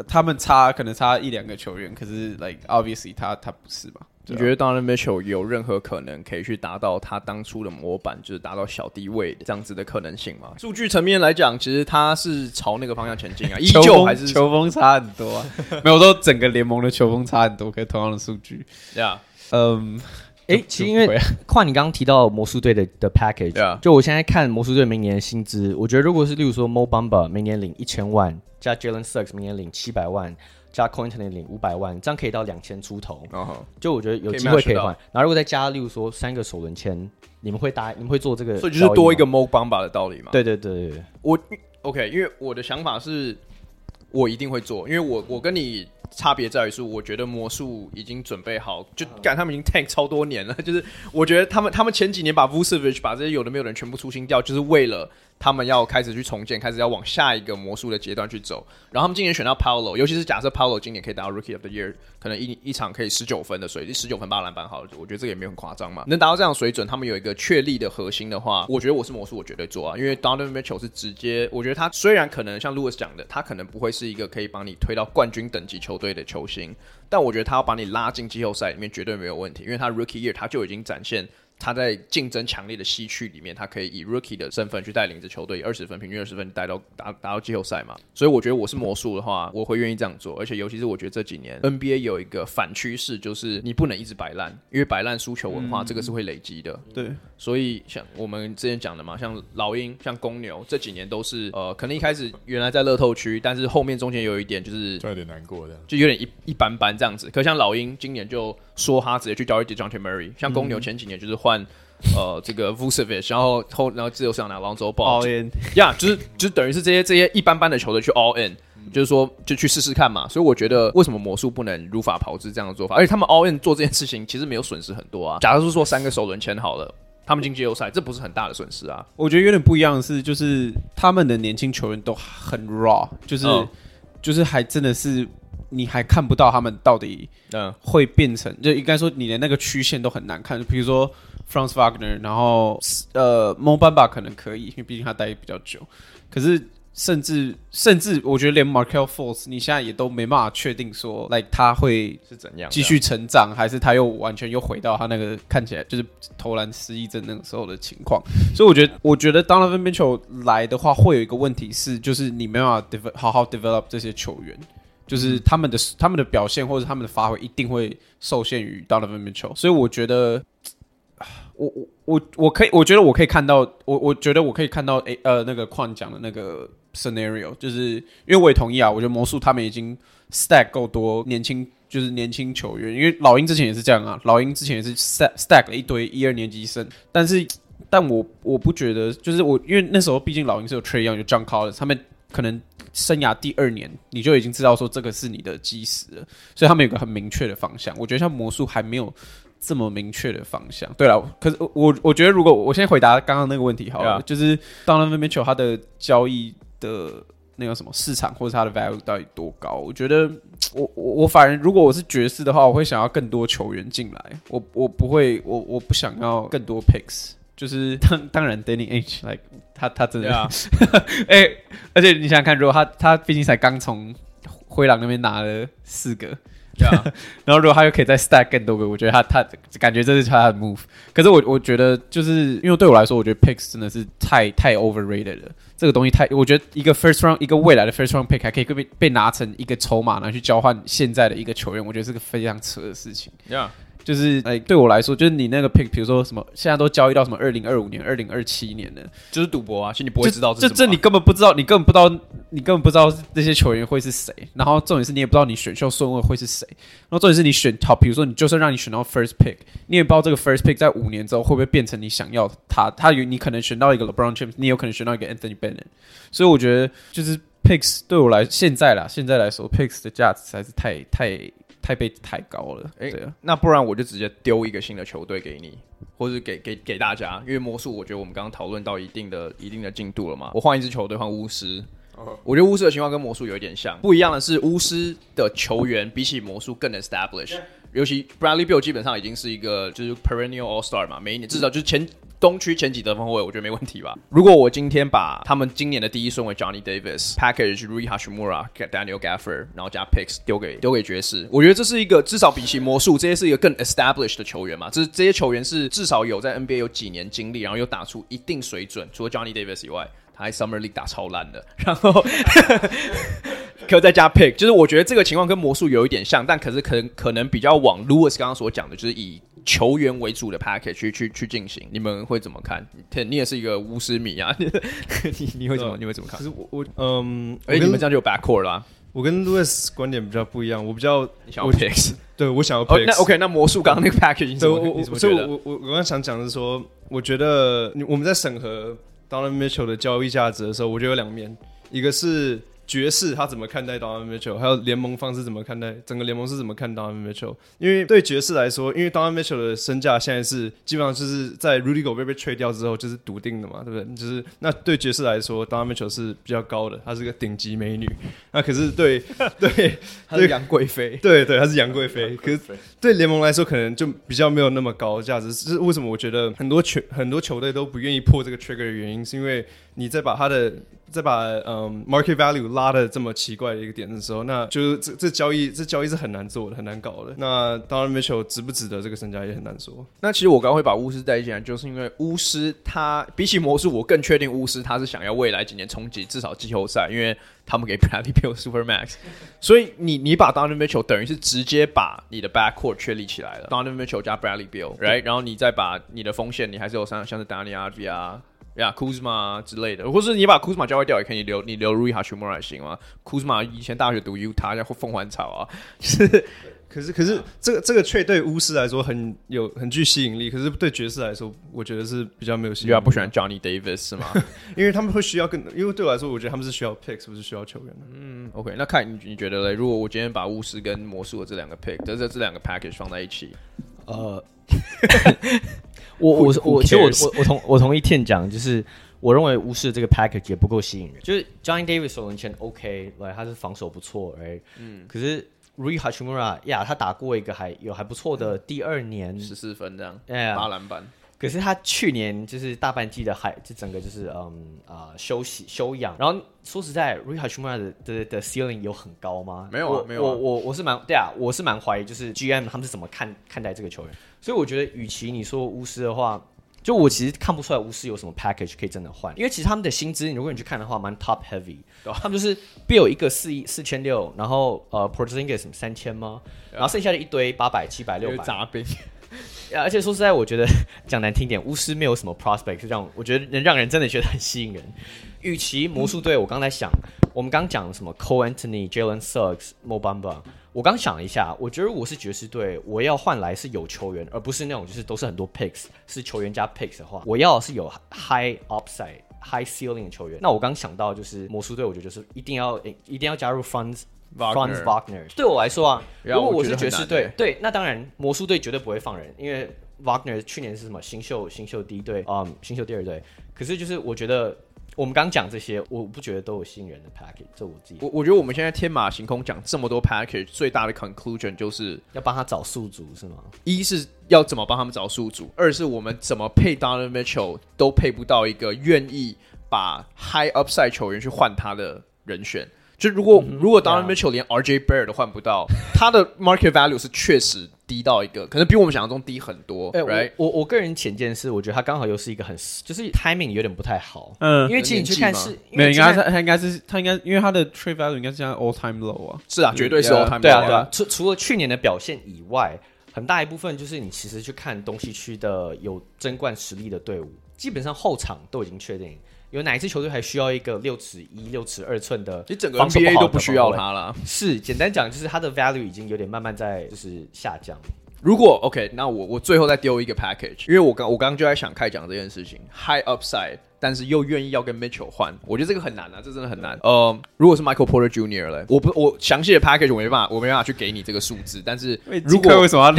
他们差可能差一两个球员，可是 like obviously 他他不是嘛。你觉得 Donovan Mitchell 有任何可能可以去达到他当初的模板，就是达到小低位的这样子的可能性吗？数据层面来讲，其实他是朝那个方向前进啊，依旧还是球风差很多啊。没有说整个联盟的球风差很多，可以同样的数据。对啊，嗯，哎，其实因为跨你刚刚提到魔术队的的 package，、yeah. 就我现在看魔术队明年的薪资，我觉得如果是例如说 Mo Bamba 明年领一千万，加 Jalen Suggs 明年领七百万。加 Connaughton 领五百万，这样可以到两千出头。Uh -huh. 就我觉得有机会可以换。然后如果再加，例如说三个首轮签，你们会答？你们会做这个？所以就是多一个 Mo Bamba 的道理嘛？对对对对，我 OK，因为我的想法是，我一定会做，因为我我跟你差别在于是，我觉得魔术已经准备好，就干他们已经 tank 超多年了。就是我觉得他们他们前几年把 Vucevic 把这些有的没有的人全部出清掉，就是为了。他们要开始去重建，开始要往下一个魔术的阶段去走。然后他们今年选到 Paolo，尤其是假设 Paolo 今年可以达到 Rookie of the Year，可能一一场可以十九分的水准，十九分八篮板，好了，我觉得这个也没有很夸张嘛。能达到这样水准，他们有一个确立的核心的话，我觉得我是魔术，我绝对做啊。因为 Donovan Mitchell 是直接，我觉得他虽然可能像 Lewis 讲的，他可能不会是一个可以帮你推到冠军等级球队的球星，但我觉得他要把你拉进季后赛里面绝对没有问题，因为他 Rookie Year 他就已经展现。他在竞争强烈的西区里面，他可以以 rookie 的身份去带领着球队，以二十分平均二十分带到打达到季后赛嘛。所以我觉得我是魔术的话，我会愿意这样做。而且尤其是我觉得这几年 NBA 有一个反趋势，就是你不能一直摆烂，因为摆烂输球文化、嗯、这个是会累积的。对，所以像我们之前讲的嘛，像老鹰、像公牛这几年都是呃，可能一开始原来在乐透区，但是后面中间有一点就是有点难过的，就有点一一般般这样子。可像老鹰今年就说他直接去交易 Dejounte Murray，像公牛前几年就是换。呃，这个 Vucevic，然后后然后自由市场拿 Lonzo all in，呀、yeah，就是就是等于是这些这些一般般的球队去 all in，、嗯、就是说就去试试看嘛。所以我觉得为什么魔术不能如法炮制这样的做法？而且他们 all in 做这件事情其实没有损失很多啊。假如是说三个首轮签好了，他们进季后赛，这不是很大的损失啊。我觉得有点不一样的是，就是他们的年轻球员都很 raw，就是、嗯、就是还真的是。你还看不到他们到底嗯会变成，就应该说你的那个曲线都很难看。比如说 Franz Wagner，然后呃 Mo Bamba 可能可以，因为毕竟他待比较久。可是甚至甚至我觉得连 Markelle Fultz 你现在也都没办法确定说，like 他会是怎样继续成长，还是他又完全又回到他那个看起来就是投篮失忆症那个时候的情况。所以我觉得，我觉得 Donovan Mitchell 来的话，会有一个问题是，就是你没办法 develop 好好 develop 这些球员。就是他们的他们的表现或者他们的发挥一定会受限于 Donovan Mitchell，所以我觉得，我我我我可以，我觉得我可以看到，我我觉得我可以看到，诶呃，那个矿讲的那个 scenario，就是因为我也同意啊，我觉得魔术他们已经 stack 够多年轻，就是年轻球员，因为老鹰之前也是这样啊，老鹰之前也是 stack stack 了一堆一二年级生，但是但我我不觉得，就是我因为那时候毕竟老鹰是有 Trae Young 有 John Collins，他们可能。生涯第二年，你就已经知道说这个是你的基石了，所以他们有个很明确的方向。我觉得像魔术还没有这么明确的方向。对了，可是我我觉得如果我先回答刚刚那个问题好了.就是 Donovan Mitchell 他的交易的那个什么市场或者他的 value 到底多高？我觉得我我我反正如果我是爵士的话，我会想要更多球员进来。我我不会，我我不想要更多 picks。就是 当当然，Danny H，like 他他真的，哎、yeah. 欸，而且你想想看，如果他他毕竟才刚从灰狼那边拿了四个.然后如果他又可以再 stack 更多个，我觉得他他感觉这是他的 move。可是我我觉得就是因为对我来说，我觉得 picks 真的是太太 overrated 了。这个东西太，我觉得一个 first round 一个未来的 first round pick 还可以被被拿成一个筹码拿去交换现在的一个球员，我觉得是个非常扯的事情。Yeah. 就是哎，对我来说，就是你那个 pick，比如说什么，现在都交易到什么二零二五年、二零二七年的，就是赌博啊，其实你不会知道这，这这你根本不知道，你根本不知道，你根本不知道这些球员会是谁。然后重点是你也不知道你选秀顺位会是谁。然后重点是你选好，比如说你就算让你选到 first pick，你也不知道这个 first pick 在五年之后会不会变成你想要他。他有你可能选到一个 LeBron James，你有可能选到一个 Anthony Bennett。所以我觉得就是 picks 对我来现在啦，现在来说 picks 的价值还是太太。太被太高了，哎、欸，那不然我就直接丢一个新的球队给你，或者给给给大家，因为魔术，我觉得我们刚刚讨论到一定的一定的进度了嘛，我换一支球队换巫师，我觉得巫师的情况跟魔术有一点像，不一样的是巫师的球员比起魔术更 establish，尤其 Bradley Beal 基本上已经是一个就是 perennial All Star 嘛，每一年至少就是前东区前几得分后卫，我觉得没问题吧。如果我今天把他们今年的第一顺位 Johnny Davis package Rui Hashimura Daniel Gaffer，然后加 picks 丢给丢给爵士，我觉得这是一个至少比起魔术这些是一个更 established 的球员嘛，这这些球员是至少有在 NBA 有几年经历，然后又打出一定水准，除了 Johnny Davis 以外。他在 Summer League 打超烂的，然后 可再加 pick，就是我觉得这个情况跟魔术有一点像，但可是可能可能比较往 Lewis 刚刚所讲的，就是以球员为主的 package 去去去进行。你们会怎么看？你也是一个巫师迷啊，你你会怎么你会怎么看？可是我我嗯，哎、欸，你们这样就有 backcourt 啦。我跟 Lewis 观点比较不一样，我比较你想要 picks，对我想要 picks。那 OK，那魔术刚刚那个 package，你怎么你怎么觉得？我我我刚刚想讲的是说，我觉得我们在审核。Donovan Mitchell 的交易价值的时候，我觉得有两面，一个是。爵士他怎么看待 Donovan Mitchell？还有联盟方是怎么看待？整个联盟是怎么看 Donovan Mitchell？因为对爵士来说，因为 Donovan Mitchell 的身价现在是基本上就是在 Rudy Gobert 被 trade 掉之后就是笃定的嘛，对不对？就是那对爵士来说，Donovan Mitchell 是比较高的，她是个顶级美女。那可是对 对，她是杨贵妃，对对，她是杨贵妃。可是对联盟来说，可能就比较没有那么高价值。是为什么？我觉得很多球很多球队都不愿意破这个 trigger 的原因，是因为你再把他的。再把嗯 market value 拉的这么奇怪的一个点的时候，那就是这这交易这交易是很难做的，很难搞的。那当然 Mitchell 值不值得这个身价也很难说。那其实我刚刚会把巫师带进来，就是因为巫师他比起魔术，我更确定巫师他是想要未来几年冲击至少季后赛，因为他们给 Bradley b i l l Super Max，所以你你把 Donovan Mitchell 等于是直接把你的 backcourt 确立起来了，Donovan Mitchell 加 Bradley b i l l right，然后你再把你的锋线，你还是有像像是 Deni Avdija 呀，Kuzma 之类的，或是你把 Kuzma 交换掉也可以，你留你留 Rui Hachimura 行吗？Kuzma 以前大学读 Utah，叫凤凰草啊。就是，可是可是这个这个 trade 对巫师来说很有很具吸引力，可是对爵士来说，我觉得是比较没有吸引力。你不喜欢 Johnny Davis 是吗？因为他们会需要更，因为对我来说，我觉得他们是需要 picks，不是需要球员的。嗯，OK，那看你你觉得嘞？如果我今天把巫师跟魔术的这两个 pick，这这这两个 package 放在一起，呃。我我我其实我我我同我同意 Tim 讲，就是我认为巫师这个 package 也不够吸引人。就是 Johnny Davis 首轮签 OK，来他是防守不错，哎，嗯，可是 Rei Hachimura 呀，他打过一个还有还不错的第二年十四分这样，哎呀，八篮板。可是他去年就是大半季的海就整个就是嗯啊、呃、休息休养，然后说实在，Rui Hachimura 的的的 ceiling 有很高吗？没有啊，我没有啊。我我我是蛮对啊，我是蛮怀疑，就是 GM 他们是怎么看看待这个球员。所以我觉得，与其你说巫师的话，就我其实看不出来巫师有什么 package 可以真的换，因为其实他们的薪资，如果你去看的话，蛮 top heavy，他们就是 Beal 一个四亿四千六，然后呃么三千吗？然后剩下的一堆八百七百六百杂兵。而且说实在，我觉得 讲难听点，巫师没有什么 prospect 是这样，我觉得能让人真的觉得很吸引人。与其魔术队，我刚才想，我们刚讲什么，Co Anthony，Jalen Suggs、Mo Bamba。我刚想了一下，我觉得我是爵士队，我要换来是有球员，而不是那种就是都是很多 picks，是球员加 picks 的话，我要是有 high upside、high ceiling 的球员。那我刚想到就是魔术队，我觉得就是一定要一定要加入 Franz Franz Wagner。对我来说啊，如果我是爵士队，对，那当然魔术队绝对不会放人，因为 Wagner 去年是什么新秀新秀第一队啊，新秀第二队。可是就是我觉得。我们刚讲这些，我不觉得都有吸引人的 package，这我自己。我我觉得我们现在天马行空讲这么多 package，最大的 conclusion 就是要帮他找宿主，是吗？一是要怎么帮他们找宿主，二是我们怎么配 Donovan Mitchell 都配不到一个愿意把 high upside 球员去换他的人选。就如果、嗯、如果 Donovan Mitchell 连 RJ Barrett 都换不到，他的 market value 是确实低到一个，可能比我们想象中低很多。哎、欸，right? 我我我个人浅见是，我觉得他刚好又是一个很就是 timing 有点不太好。嗯，因为其实你去看是，没有，应该他他应该是他应该，因为他的 trade value 应该是现在 all time low 啊。是啊，绝对是 all time low。对啊，对啊。除除了去年的表现以外，很大一部分就是你其实去看东西区的有争冠实力的队伍，基本上后场都已经确定。有哪一支球队还需要一个六尺一、六尺二寸的？你整个 NBA 都不需要他了。是，简单讲就是他的 value 已经有点慢慢在就是下降。如果 OK，那我我最后再丢一个 package，因为我刚我刚刚就在想开讲这件事情，high upside，但是又愿意要跟 Mitchell 换，我觉得这个很难啊，这真的很难。呃，如果是 Michael Porter Jr. 嘞，我不我详细的 package 我没办法，我没办法去给你这个数字，但是如果为什么要？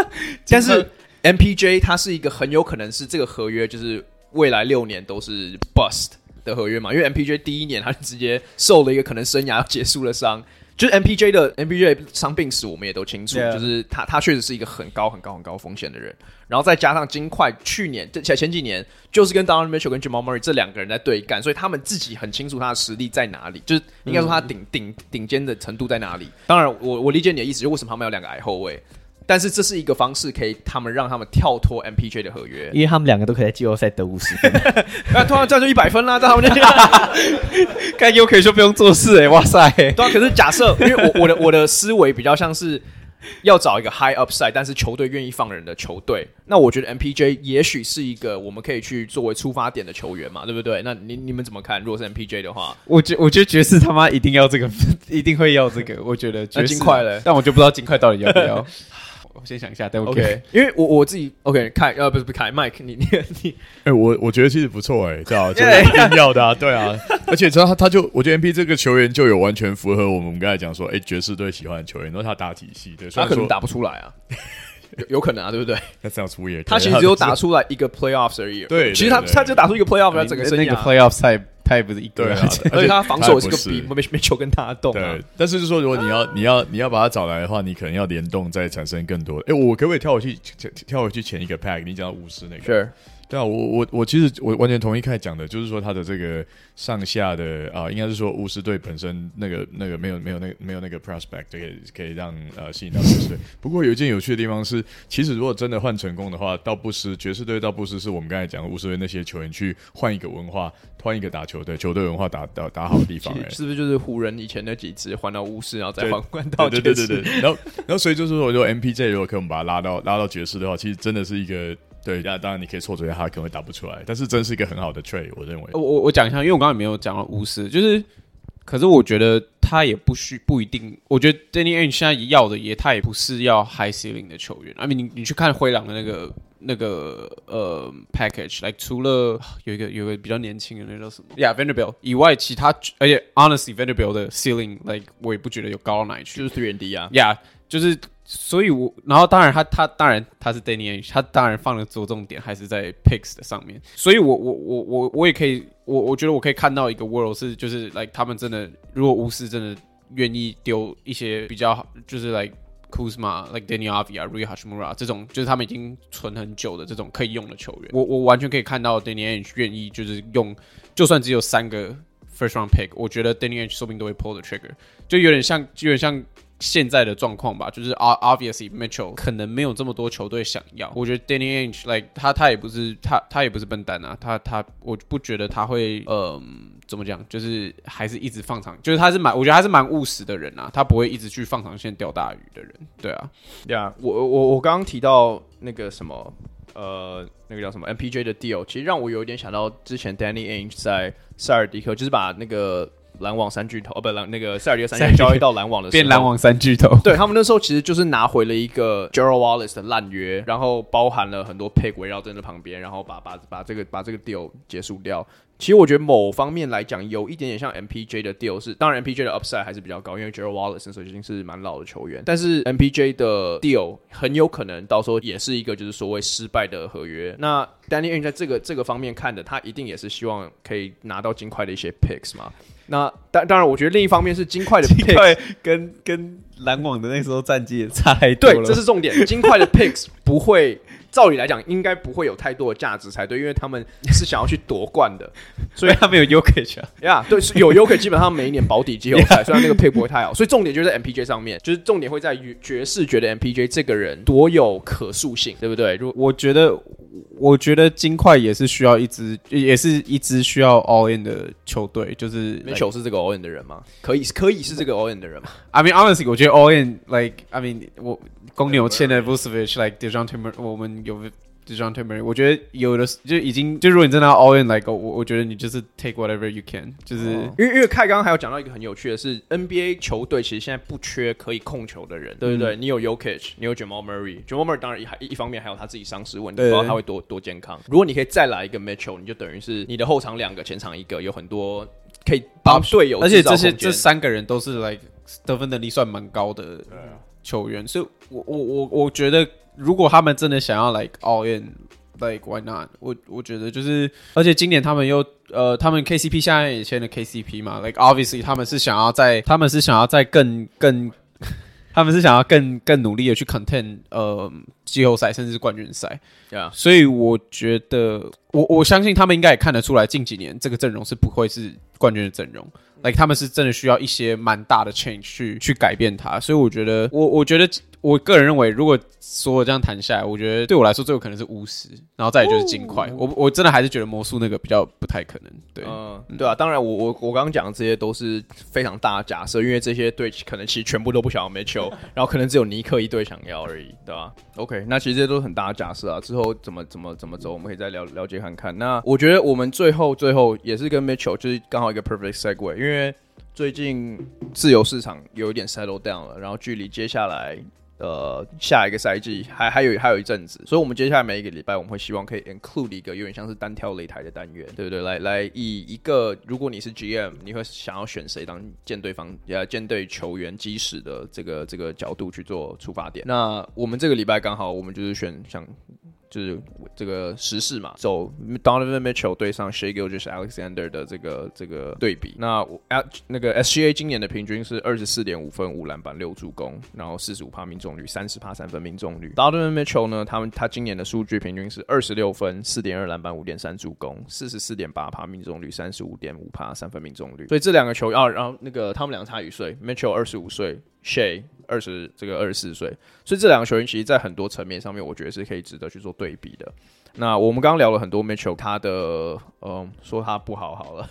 但是 MPJ 他是一个很有可能是这个合约就是。未来六年都是 bust 的合约嘛，因为 MPJ 第一年他就直接受了一个可能生涯要结束的伤。就是 MPJ 的 MPJ 伤病史，我们也都清楚.就是他他确实是一个很高很高很高风险的人，然后再加上金块去年这前前几年就是跟 Donovan Mitchell 跟 Jamal Murray 这两个人在对干，所以他们自己很清楚他的实力在哪里，就是应该说他顶顶顶尖的程度在哪里。当然，我我理解你的意思，就为什么他们有两个矮后卫。但是这是一个方式，可以他们让他们跳脱 MPJ 的合约，因为他们两个都可以在季后赛得五十分，那突然这样就一百分啦，在他们那边，该又可以说不用做事哎、欸，哇塞！对啊，可是假设，因为我我的我的思维比较像是要找一个 high upside，但是球队愿意放人的球队，那我觉得 MPJ 也许是一个我们可以去作为出发点的球员嘛，对不对？那你你们怎么看？如果是 MPJ 的话，我觉我觉得爵士他妈一定要这个，一定会要这个，我觉得爵士。金块嘞，但我就不知道尽快到底要不要。我先想一下，对，OK，, okay 因为我我自己 OK 凯，呃，不是不是凯，Mike，你你你，哎、欸，我我觉得其实不错，哎，对啊，这个一定要的啊，对啊，而且知道他他就，我觉得 MP 这个球员就有完全符合我们刚才讲说，哎、欸，爵士队喜欢的球员，然后他打体系，对，他可能打不出来啊。有有可能啊，对不对？那这样出也，他其实只有打出来一个 playoffs 而已。对，其实他他就打出一个 playoffs，他整个生涯那个 playoffs 赛他也不是一个，而且他防守是个比没没球跟他动。对，但是就是说，如果你要你要你要把他找来的话，你可能要联动再产生更多。哎，我可不可以跳回去跳回去前一个 pack？你讲到巫师那个。是。对啊，我我我其实我完全同意开始讲的，就是说他的这个上下的啊，应该是说巫师队本身那个那个没有没有那个没有那个 prospect 可以可以让呃吸引到爵士队。不过有一件有趣的地方是，其实如果真的换成功的话，倒不是爵士队，倒不是是我们刚才讲的巫师队那些球员去换一个文化，换一个打球的球队文化打打打好的地方。哎，是不是就是湖人以前那几支换到巫师，然后再换换到爵士？对对对对对。然后然后所以就是说，如果 MPJ 如果可以我们把他拉到拉到爵士的话，其实真的是一个。对，那当然你可以错觉他可能会打不出来，但是真是一个很好的 trade，我认为。我我我讲一下，因为我刚才没有讲到巫师，就是，可是我觉得他也不需不一定，我觉得 Danny Ainge 现在要的也他也不是要 high ceiling 的球员。I mean，你你去看灰狼的那个那个呃 package，like 除了有一个有一个比较年轻的那叫什么，Yeah，Vanderbilt 以外，其他而且 honestly Vanderbilt 的 ceiling like 我也不觉得有高到哪里去，就是 three and D 啊，Yeah，就是。所以我，然后当然他他当然他是 Danny eng 他当然放了着重点还是在 picks 的上面。所以我我我我我也可以，我我觉得我可以看到一个 world 是就是 like 他们真的，如果巫师真的愿意丢一些比较好，就是 like Kuzma、like Danny Avia、Rui Hachimura 这种，就是他们已经存很久的这种可以用的球员，我我完全可以看到 Danny eng 愿意就是用，就算只有三个 first round pick，我觉得 Danny eng 说不定都会 pull the trigger，就有点像就，有点像。现在的状况吧，就是 obviously Mitchell 可能没有这么多球队想要。我觉得 Danny Ainge like 他他也不是他他也不是笨蛋啊，他他我不觉得他会嗯、怎么讲，就是还是一直放长，就是他是蛮我觉得他是蛮务实的人啊，他不会一直去放长线钓大鱼的人。对啊，对啊，我我我刚刚提到那个什么呃那个叫什么 MPJ 的 deal，其实让我有点想到之前 Danny Ainge 在塞尔迪克，就是把那个。篮网三巨头哦，不，篮那个塞尔迪克三巨头交易到篮网的时候，变篮网三巨头。对，他们那时候其实就是拿回了一个 Gerald Wallace 的烂约，然后包含了很多 pick 围绕在那旁边，然后把把把这个把这个 deal 结束掉。其实我觉得某方面来讲，有一点点像 MPJ 的 deal 是，当然 MPJ 的 upside 还是比较高，因为 Gerald Wallace 那时候已经是蛮老的球员。但是 MPJ 的 deal 很有可能到时候也是一个就是所谓失败的合约。那 Danny Ainge 在这个这个方面看的，他一定也是希望可以拿到尽快的一些 picks 嘛。那当当然，我觉得另一方面是金块的 picks 跟跟篮网的那时候战绩也差太多了。对，这是重点。金块的 picks 不会。照理来讲，应该不会有太多的价值才对，因为他们是想要去夺冠的，所以他们有 Jokic 啊，呀，对，是有 Jokic，基本上每一年保底季后赛，虽然那个配不会太好，所以重点就是在 MPJ 上面，就是重点会在于爵士觉得 MPJ 这个人多有可塑性，对不对？如我觉得，我觉得金块也是需要一支，也是一支需要 All In 的球队，就是 Mitchell 是这个 All In 的人吗？可以，可以是这个 All In 的人吗？I mean honestly，我觉得 All In，like I mean 我。公牛签的 Vucevic，like Dejounte Murray，我们有 Dejounte Murray，我觉得有的就已经，就如果你真的要 all in，like 我我觉得你就是 take whatever you can，就是因为因为凯刚刚还有讲到一个很有趣的是，NBA 球队其实现在不缺可以控球的人，对不对？你有 Jokic，你有 Jamal Murray，Jamal Murray 当然一一方面还有他自己伤势问题，不知道他会多多健康。如果你可以再来一个 Mitchell，你就等于是你的后场两个，前场一个，有很多可以帮队友，而且这些这三个人都是 like 得分能力算蛮高的。球员，所以我我我我觉得，如果他们真的想要来 all in，，like why not？我我觉得就是，而且今年他们又呃，他们 KCP 现在也签了 KCP 嘛，like obviously 他们是想要在，他们是想要在更更。他们是想要更更努力的去 content 呃季后赛甚至是冠军赛，Yeah. 所以我觉得我我相信他们应该也看得出来，近几年这个阵容是不会是冠军的阵容，like 他们是真的需要一些蛮大的 change 去去改变它，所以我觉得我我觉得。我个人认为，如果所有这样谈下来，我觉得对我来说最有可能是巫师，然后再就是金块。我我真的还是觉得魔术那个比较不太可能。对，嗯，对啊，当然我，我我我刚刚讲的这些都是非常大的假设，因为这些队可能其实全部都不想要 Mitchell，然后可能只有尼克一队想要而已，对吧？OK，那其实这些都是很大的假设啊。之后怎么怎么怎么走，我们可以再了了解看看。那我觉得我们最后最后也是跟 Mitchell 就是刚好一个 perfect segue，因为最近自由市场有一点 settle down 了，然后距离接下来。呃，下一个赛季还还有还有一阵子，所以我们接下来每一个礼拜我们会希望可以 include 一个有点像是单挑擂台的单元，对不对？来来，以一个如果你是 GM，你会想要选谁当舰队方呃舰队球员基石的这个这个角度去做出发点？那我们这个礼拜刚好我们就是选像。就是这个时事嘛，走 Donovan Mitchell 对上 Shai Gilgeous-Alexander 的这个这个对比。那我那个 SGA 今年的平均是二十四点五分、五篮板、六助攻，然后四十五趴命中率，三十趴三分命中率。Donovan Mitchell 呢，他们他今年的数据平均是二十六分、四点二篮板、五点三助攻，四十四点八趴命中率，三十五点五趴三分命中率。所以这两个球啊，然后那个他们两个差一岁，Mitchell 二十五岁 Shay。二十这个二十四岁，所以这两个球员其实，在很多层面上面，我觉得是可以值得去做对比的。那我们刚刚聊了很多 Mitchell，他的嗯，说他不好好了。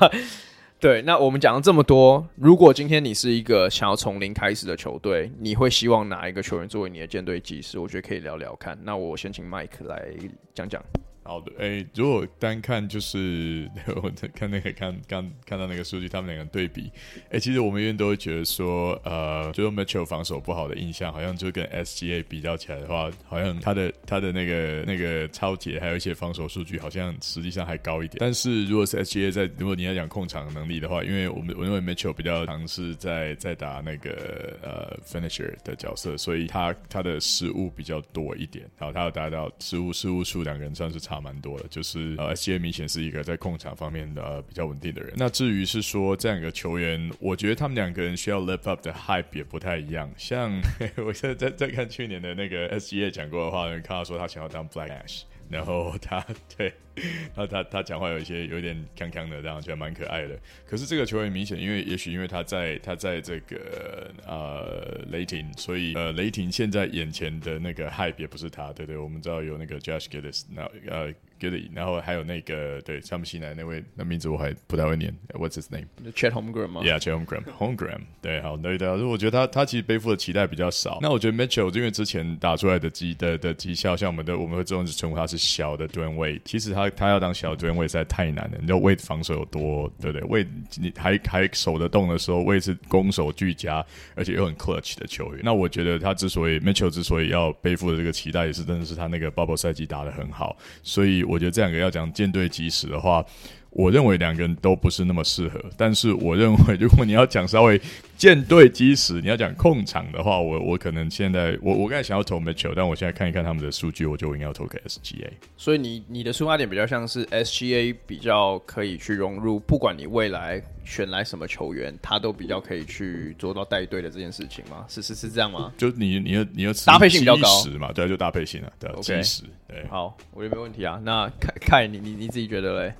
对，那我们讲了这么多，如果今天你是一个想要从零开始的球队，你会希望哪一个球员作为你的舰队基石？我觉得可以聊聊看。那我先请 Mike 来讲讲。好的，哎、如果单看就是 我看那个看刚看到那个数据，他们两个对比，哎、其实我们永远都会觉得说，呃，就是 Mitchell 防守不好的印象，好像就跟 SGA 比较起来的话，好像他的他的那个那个抄截还有一些防守数据，好像实际上还高一点。但是如果是 SGA 在，如果你要讲控场能力的话，因为我们我认为 Mitchell 比较尝试在在打那个呃 finisher 的角色，所以他他的失误比较多一点，然后他要达到失误失误数两个人算是差。蛮多的，就是呃，SGA 明显是一个在控场方面的、呃、比较稳定的人。那至于是说这两个球员，我觉得他们两个人需要 lift up 的 hype 也不太一样。像 我现在在在看去年的那个 SGA 讲过的话，看到说他想要当 Black Ash，然后他 对。他他他讲话有一些有点锵锵的，这样觉得蛮可爱的。可是这个球员明显，因为也许因为他在他在这个呃雷霆，所以呃雷霆现在眼前的那个 hype 也不是他，对对，我们知道有那个 Josh Giddes，那呃 Giddey，然后还有那个对他们新来的那位，那名字我还不太会念，What's his name？Chat Holmgren 吗？Yeah，Chet Holmgren，Holmgren，对，好，对的。我觉得他他其实背负的期待比较少。那我觉得 Mitchell 因为之前打出来的绩的的绩效，像我们的我们会这种称呼他是小的 Dwyane Wade，其实他。他要当小球员，位实在太难了。你知道，Wade 防守有多，对不对？位你还还守得动的时候位置攻守俱佳，而且又很 clutch 的球员。那我觉得他之所以 Mitchell 之所以要背负的这个期待，也是真的是他那个 bubble 赛季打得很好。所以我觉得这两个要讲舰队基石的话。我认为两个人都不是那么适合，但是我认为如果你要讲稍微舰队基石，你要讲控场的话，我我可能现在我我刚才想要投 Mitchell，但我现在看一看他们的数据，我就应该要投给 SGA。所以你你的出发点比较像是 SGA 比较可以去融入，不管你未来选来什么球员，他都比较可以去做到带队的这件事情吗？是是是这样吗？就你你要你要搭配性比较高嘛？对，就搭配性啊，对，okay. 基石。对，好，我觉得没问题啊。那凯凯，你你你自己觉得嘞？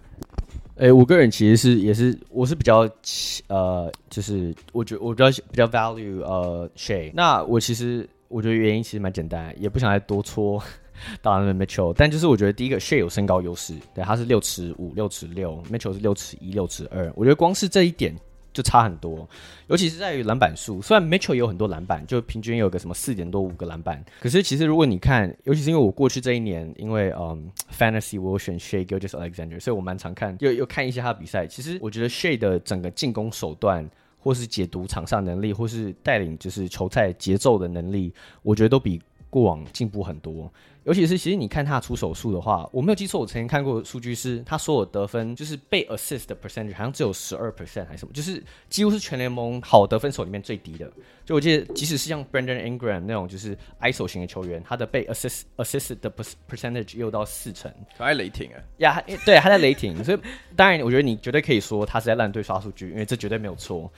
诶、我个人其实是也是，我是比较呃，就是我觉我比较比较 value 呃，Shay。那我其实我觉得原因其实蛮简单，也不想再多戳 Donovan Mitchell。但就是我觉得第一个，Shay 有身高优势，对，他是六尺五、六尺六，Mitchell 是六尺一、六尺二。我觉得光是这一点。就差很多，尤其是在于篮板数。虽然 Mitchell 有很多篮板，就平均有个什么四点多五个篮板，可是其实如果你看，尤其是因为我过去这一年，因为嗯 Fantasy 我选 Shai Gilgeous-Alexander，所以我蛮常看，又又看一些他的比赛。其实我觉得 Shai 的整个进攻手段，或是解读场上能力，或是带领就是球赛节奏的能力，我觉得都比。过往进步很多。尤其是其实你看他出手数的话，我没有记错，我曾经看过数据是，他所有得分就是被 assist 的 percentage 好像只有十二 percent 还是什么，就是几乎是全联盟好得分手里面最低的。就我记得，即使是像 Brandon Ingram 那种就是 ISO 型的球员，他的被 assist assist 的 percentage 也有到四成。他在雷霆啊，呀，对，他在雷霆，所以当然我觉得你绝对可以说他是在烂队刷数据，因为这绝对没有错。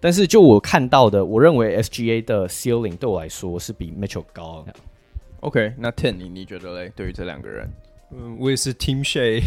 但是就我看到的，我认为 SGA 的 ceiling 对我来说是比 Mitchell 高。OK，那 Ten 你你觉得嘞？对于这两个人，嗯，我也是 Team Shay。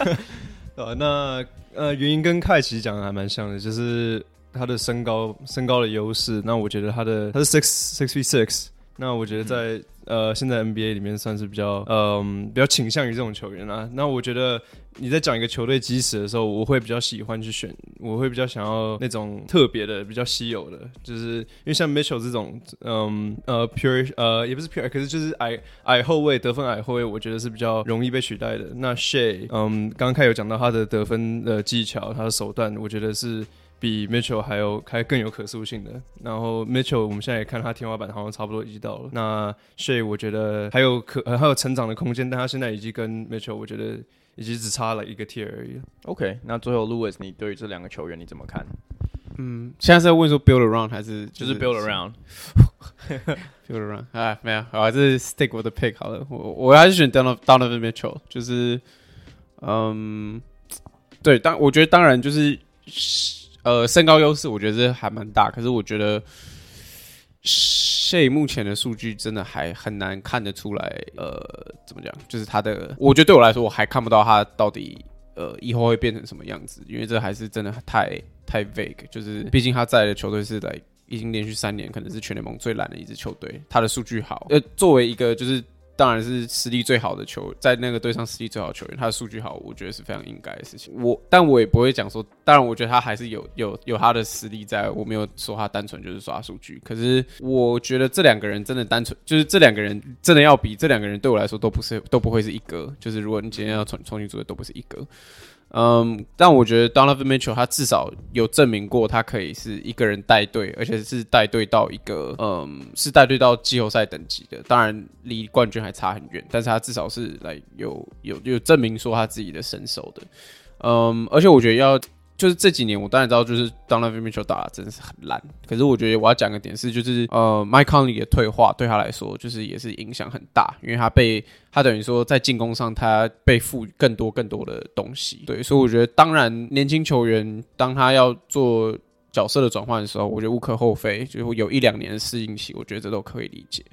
呃，那呃，原因跟凯奇讲的还蛮像的，就是他的身高身高的优势。那我觉得他的他是 six six feet six。那我觉得在、嗯。呃，现在 NBA 里面算是比较，嗯，比较倾向于这种球员啊。那我觉得你在讲一个球队基石的时候，我会比较喜欢去选，我会比较想要那种特别的、比较稀有的，就是因为像 Mitchell 这种，嗯，呃，pure，呃，也不是 pure，可是就是矮矮后卫得分矮后卫，我觉得是比较容易被取代的。那 Shay 嗯，刚刚开有讲到他的得分的技巧，他的手段，我觉得是。比 Mitchell 还有还更有可塑性的，然后 Mitchell 我们现在也看他天花板好像差不多已经到了。那 Shay 我觉得还有可还有成长的空间，但他现在已经跟 Mitchell 我觉得已经只差了一个 tier 而已。OK，那最后 Louis，你对于这两个球员你怎么看？嗯，现在是在问说 build around 还是就是 build around？build around 啊，没有，我还是 stick with the pick 好了。我我还是选 Donovan Donovan Mitchell，就是嗯，对，当我觉得当然就是。呃，身高优势我觉得这还蛮大，可是我觉得 s h a 目前的数据真的还很难看得出来。呃，怎么讲？就是他的，我觉得对我来说，我还看不到他到底呃以后会变成什么样子，因为这还是真的太太 vague。就是毕竟他在的球队是来已经连续三年可能是全联盟最烂的一支球队，他的数据好。呃，作为一个就是。当然是实力最好的球，在那个队上实力最好的球员，他的数据好，我觉得是非常应该的事情。我，但我也不会讲说，当然，我觉得他还是有有有他的实力在，我没有说他单纯就是刷数据。可是，我觉得这两个人真的单纯，就是这两个人真的要比，这两个人对我来说都不是都不会是一个。就是如果你今天要重重新组的，都不是一个。嗯，但我觉得 Donovan Mitchell 他至少有证明过，他可以是一个人带队，而且是带队到一个，嗯，是带队到季后赛等级的。当然离冠军还差很远，但是他至少是来有有有证明说他自己的身手的。嗯，而且我觉得要。就是这几年，我当然知道，就是 Donovan Mitchell 打的真的是很烂。可是我觉得我要讲个点是，就是呃，Mike Conley 的退化对他来说，就是也是影响很大，因为他被他等于说在进攻上他被赋予更多更多的东西。对，所以我觉得，当然年轻球员当他要做角色的转换的时候，我觉得无可厚非，就是有一两年的适应期，我觉得这都可以理解。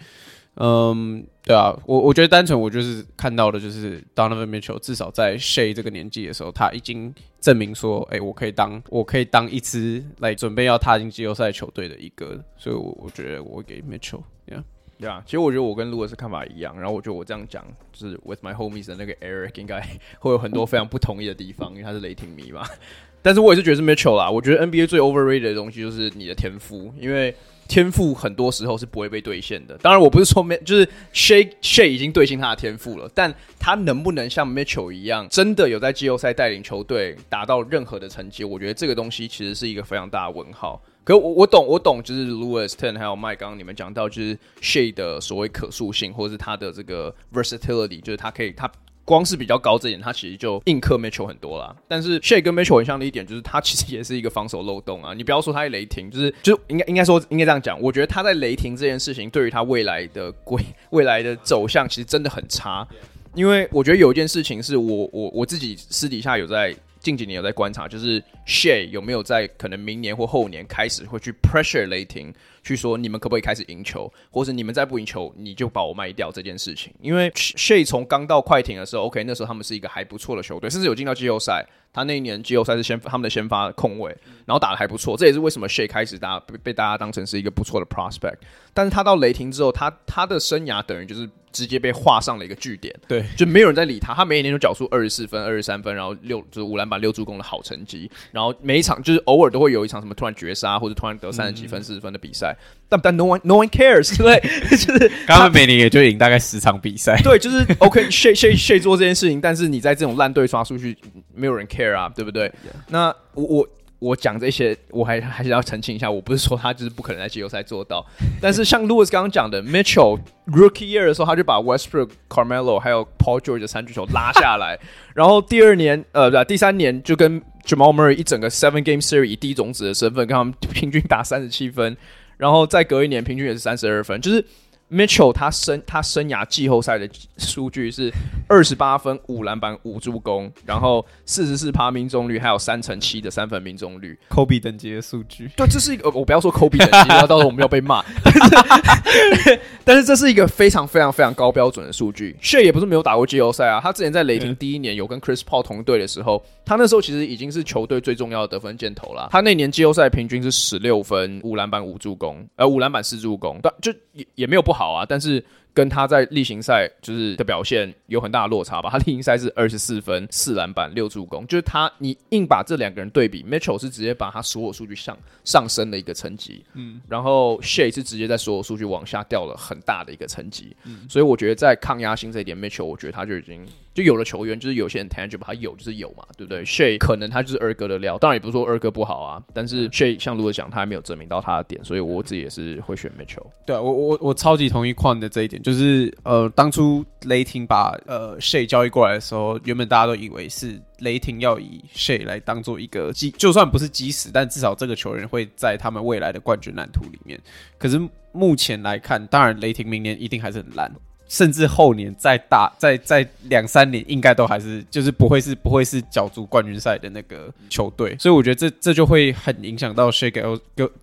嗯，对啊，我我觉得单纯我就是看到的，就是 Donovan Mitchell 至少在 Shay 这个年纪的时候，他已经证明说，哎、我可以当我可以当一支来准备要踏进季后赛球队的一个，所以我我觉得我给 Mitchell，对啊，对啊，其实我觉得我跟 Louis 看法一样，然后我觉得我这样讲，就是 With my homies 的那个 Eric 应该 会有很多非常不同意的地方，因为他是雷霆迷嘛，但是我也是觉得是 Mitchell 啦，我觉得 NBA 最 overrated 的东西就是你的天赋，因为。天赋很多时候是不会被兑现的。当然，我不是说没就是 Shai Shai 已经兑现他的天赋了，但他能不能像 Mitchell 一样，真的有在季后赛带领球队达到任何的成绩？我觉得这个东西其实是一个非常大的问号。可我我懂，我懂，就是 Louis Ten 还有 Mike 刚刚你们讲到，就是 Shai 的所谓可塑性，或者是他的这个 versatility，就是他可以他。光是比较高这点，他其实就硬克 Mitchell 很多啦。但是 Shai 跟 Mitchell 很像的一点，就是他其实也是一个防守漏洞啊。你不要说他在雷霆，就是就应该应该说应该这样讲。我觉得他在雷霆这件事情，对于他未来的规 未来的走向，其实真的很差。因为我觉得有一件事情是我我我自己私底下有在近几年有在观察，就是 Shai 有没有在可能明年或后年开始会去 pressure 雷霆。去说你们可不可以开始赢球，或者你们再不赢球，你就把我卖掉这件事情。因为 Shay 从刚到快艇的时候，OK，那时候他们是一个还不错的球队，甚至有进到季后赛。他那一年季后赛是先他们的先发控卫，然后打的还不错，这也是为什么 Shay 开始大家被被大家当成是一个不错的 prospect。但是他到雷霆之后，他他的生涯等于就是直接被画上了一个句点，对，就没有人在理他。他每一年都缴出二十四分、二十三分，然后六就是五篮板、六助攻的好成绩，然后每一场就是偶尔都会有一场什么突然绝杀或者突然得三十几分、四十分的比赛。但但 no one no one cares，对，就是刚刚每年也就赢大概十场比赛，对，就是 OK Shai Shai Shai 做这件事情，但是你在这种烂队刷数据，没有人 care 啊，对不对.那我我我讲这些，我还还是要澄清一下，我不是说他就是不可能在季后赛做到。但是像 Louis 刚刚讲的，Mitchell Rookie Year 的时候，他就把 Westbrook、Carmelo 还有 Paul George 的三巨头拉下来，然后第二年呃不，第三年就跟 Jamal Murray 一整个 Seven Game Series 以第一种子的身份跟他们平均打三十七分，然后再隔一年平均也是三十二分，就是 Mitchell 他生他生涯季后赛的数据是二十八分、五篮板、五助攻，然后四十四趴命中率，还有三成七的三分命中率，Kobe 等级的数据。对，这是一个我不要说 Kobe 等级，然后到时候我们要被骂。但是，但是这是一个非常非常非常高标准的数据。Shay 也不是没有打过季后赛啊，他之前在雷霆第一年有跟 Chris Paul 同队的时候，他那时候其实已经是球队最重要的得分箭头了。他那年季后赛平均是十六分、五篮板、五助攻，呃，五篮板四助攻，但就也也没有不好。好啊，但是跟他在例行赛就是的表现有很大的落差吧。他例行赛是二十四分、四篮板、六助攻，就是他你硬把这两个人对比，Mitchell 是直接把他所有数据上上升的一个层级，嗯，然后 Shay 是直接在所有数据往下掉了很大的一个层级，嗯，所以我觉得在抗压性这一点，Mitchell 我觉得他就已经。就有的球员就是有些人 tangible，他有就是有嘛，对不对？Shay 可能他就是二哥的料，当然也不是说二哥不好啊，但是 Shay 像如果讲他还没有证明到他的点，所以我自己也是会选 Mitchell。对啊，我我我超级同意 Quan 的这一点，就是呃，当初雷霆把呃 Shay 交易过来的时候，原本大家都以为是雷霆要以 Shay 来当做一个基，就算不是基石，但至少这个球员会在他们未来的冠军蓝图里面。可是目前来看，当然雷霆明年一定还是很烂。甚至后年再打再再两三年，应该都还是就是不会是不会是角逐冠军赛的那个球队，所以我觉得这这就会很影响到 Shai 给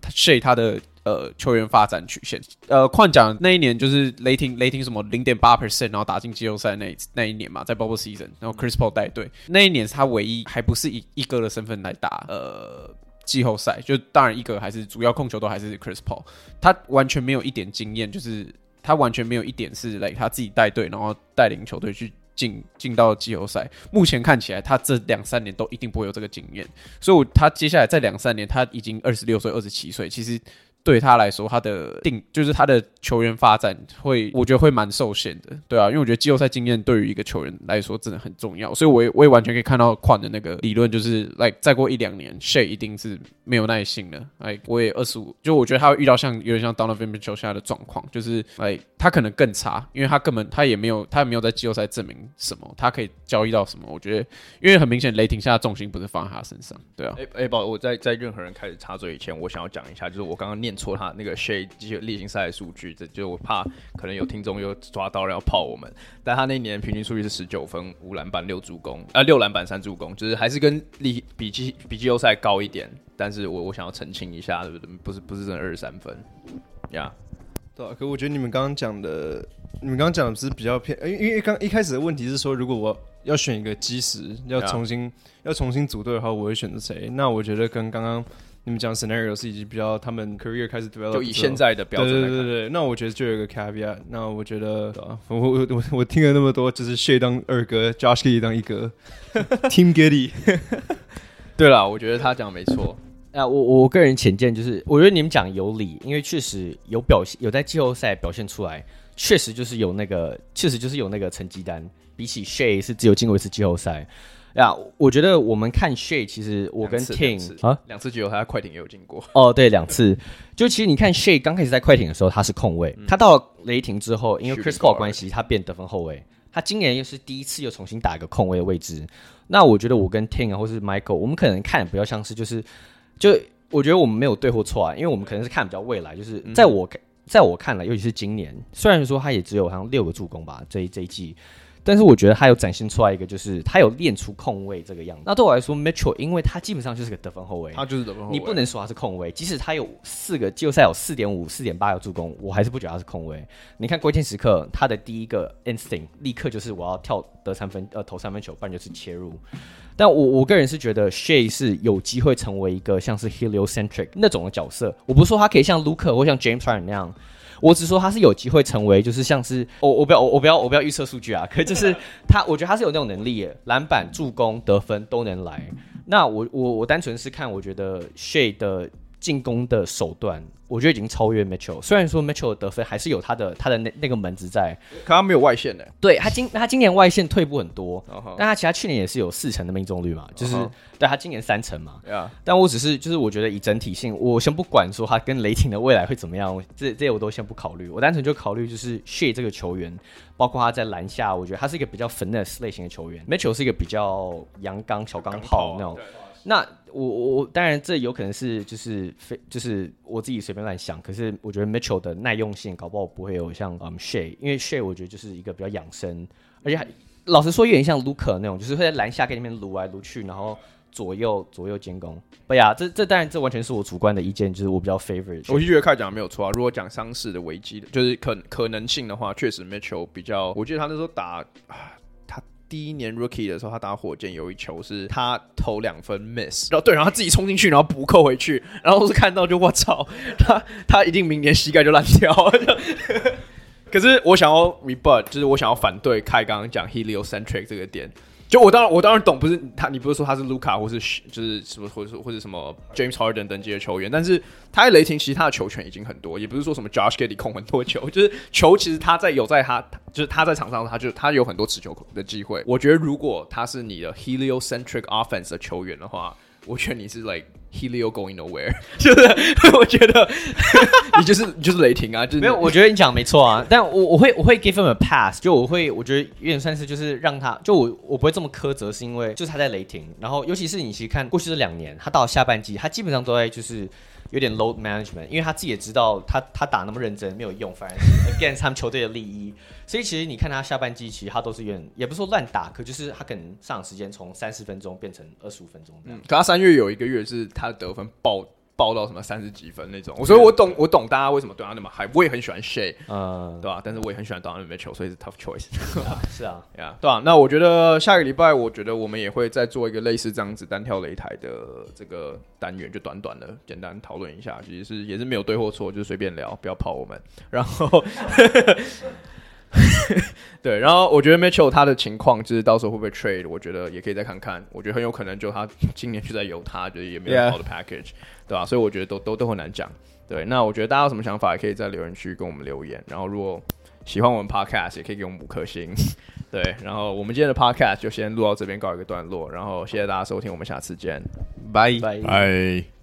Shai 他的呃球员发展曲线。呃，况讲那一年就是雷霆雷霆什么零点八 percent，然后打进季后赛那那一年嘛，在 Bubble Season，然后 Chris Paul 带队那一年是，他唯一还不是以一哥的身份来打呃季后赛，就当然一哥还是主要控球都还是 Chris Paul，他完全没有一点经验，就是。他完全没有一点是来他自己带队，然后带领球队去进进到季后赛。目前看起来，他这两三年都一定不会有这个经验，所以，他接下来在两三年，他已经二十六岁、二十七岁，其实。对他来说，他的定就是他的球员发展会，我觉得会蛮受限的，对啊，因为我觉得季后赛经验对于一个球员来说真的很重要，所以我也我也完全可以看到矿的那个理论，就是 like 再过一两年，Shai 一定是没有耐心了，like 我也二十五，就我觉得他会遇到像有点像 Donovan Mitchell 现在的状况，就是 like 他可能更差，因为他根本他也没有他也没有在季后赛证明什么，他可以交易到什么，我觉得，因为很明显雷霆现在重心不是放在他身上，对啊，哎哎宝，我在在任何人开始插嘴以前，我想要讲一下，就是我刚刚念。错他那个些例行赛的数据，这就我怕可能有听众又抓到了要泡我们。但他那年平均数据是十九分、五篮板、六助攻，呃，六篮板、三助攻，就是还是跟例比季比季后赛高一点。但是我我想要澄清一下，对不对？不是不是真的二十三分呀？Yeah. 对啊，可我觉得你们刚刚讲的，你们刚刚讲的是比较偏，因为因为刚一开始的问题是说，如果我要选一个基石，要重新 Yeah. 要重新组队的话，我会选择谁？那我觉得跟刚刚。你们讲 scenario 是已经比较他们 career 开始 develop，就以现在的标准来看，对对对对，那我觉得就有一个 caveat。那我觉得，啊、我我我我听了那么多，就是 Shay 当二哥，Josh Giddey 当一哥，Team Giddey。对了，我觉得他讲没错。那，我我个人浅见就是，我觉得你们讲有理，因为确实有表现，有在季后赛表现出来，确实就是有那个，确实就是有那个成绩单，比起 Shay 是只有进过一次季后赛。呀，yeah, 我觉得我们看 Shay，其实我跟 Ting 啊，两次季后赛他在快艇也有进过。哦，对，两次。就其实你看 Shay 刚开始在快艇的时候，他是控卫，嗯、他到了雷霆之后，因为 Chris Paul 关系，他变得分后卫。他今年又是第一次又重新打一个控卫的位置。那我觉得我跟 Ting 啊，或是 Michael，我们可能看比较像是就是，就我觉得我们没有对或错啊，因为我们可能是看比较未来，就是在我、嗯、在我看来，尤其是今年，虽然说他也只有好像六个助攻吧，这一这一季。但是我觉得他有展现出来一个，就是他有练出控卫这个样子。那对我来说，Mitchell，因为他基本上就是个得分后卫，他就是得分后卫，你不能说他是控卫。即使他有四个季后赛有四点五、四点八个助攻，我还是不觉得他是控卫。你看关键时刻，他的第一个 instinct 立刻就是我要跳得三分，呃，投三分球，不然就是切入。但我我个人是觉得 Shay 是有机会成为一个像是 heliocentric 那种的角色。我不是说他可以像 Luka 或像 James Harden 那样。我只说他是有机会成为，就是像是我我不要我不要我不要预测数据啊，可就是 他，我觉得他是有那种能力，篮板、助攻、得分都能来。那我我我单纯是看，我觉得 Shay 的进攻的手段，我觉得已经超越 Mitchell。虽然说 Mitchell 的得分还是有他的他的那那个门子在，可他没有外线的。对他今他今年外线退步很多，uh huh. 但他其他去年也是有四成的命中率嘛，就是、uh huh. 对他今年三成嘛。但我只是就是我觉得以整体性，我先不管说他跟雷霆的未来会怎么样，这这些我都先不考虑。我单纯就考虑就是 Shai 这个球员，包括他在篮下，我觉得他是一个比较 finesse 类型的球员。Mitchell 是一个比较阳刚小钢炮那种。那我我当然这有可能是就是非就是我自己随便乱想，可是我觉得 Mitchell 的耐用性搞不好不会有像嗯 Shai，因为 Shai 我觉得就是一个比较养生，而且还老实说有点像 Luka 那种，就是会在篮下跟那边撸来撸去，然后左右左右兼攻。不呀，这这当然这完全是我主观的意见，就是我比较 favorite。我就觉得开讲的没有错啊，如果讲伤势的危机的，就是可可能性的话，确实 Mitchell 比较，我记得他那时候打。第一年 rookie 的时候，他打火箭有一球是他投两分 miss，然后对，然后他自己冲进去，然后补扣回去，然后是看到就我操，他他一定明年膝盖就烂掉了。可是我想要 rebut，就是我想要反对开刚刚讲 heliocentric 这个点。就我当然我当然懂，不是他，你不是说他是卢卡或是就是什么或者或者什么 James Harden 等级的球员，但是他在雷霆其实他的球权已经很多，也不是说什么 Josh Giddy 控很多球，就是球其实他在有在他就是他在场上他就他有很多持球的机会。我觉得如果他是你的 heliocentric offense 的球员的话，我觉得你是 like。Helio going nowhere，就是我觉得 你就是你就是雷霆啊，就是没有，我觉得你讲没错啊，但我我会我会 give him a pass，就我会我觉得有点算是就是让他就我我不会这么苛责，是因为就是他在雷霆，然后尤其是你其实看过去这两年，他到下半季他基本上都在就是。有点 load management，因为他自己也知道他他打那么认真没有用，反而是 against 他们球队的利益。所以其实你看他下半季，其实他都是有点，也不是说乱打，可就是他可能上场时间从三十分钟变成二十五分钟这样。可他三月有一个月是他的得分爆。爆到什么三十几分那种，所以我懂我懂大家为什么对他那么嗨。我也很喜欢 Shai，嗯，对吧？但是我也很喜欢 Donovan Mitchell，所以是 tough choice。是啊，呀，对吧？那我觉得下个礼拜，我觉得我们也会再做一个类似这样子单挑擂台的这个单元，就短短的简单讨论一下，其实是也是没有对或错，就是随便聊，不要泡我们。然后。对，然后我觉得 Mitchell 他的情况就是到时候会不会 trade，我觉得也可以再看看。我觉得很有可能就他今年就在犹他，就是也没有好的 package，Yeah. 对吧？所以我觉得都都都很难讲。对，那我觉得大家有什么想法，也可以在留言区跟我们留言。然后如果喜欢我们 podcast，也可以给我们五颗星。对，然后我们今天的 podcast 就先录到这边告一个段落。然后谢谢大家收听，我们下次见，拜拜。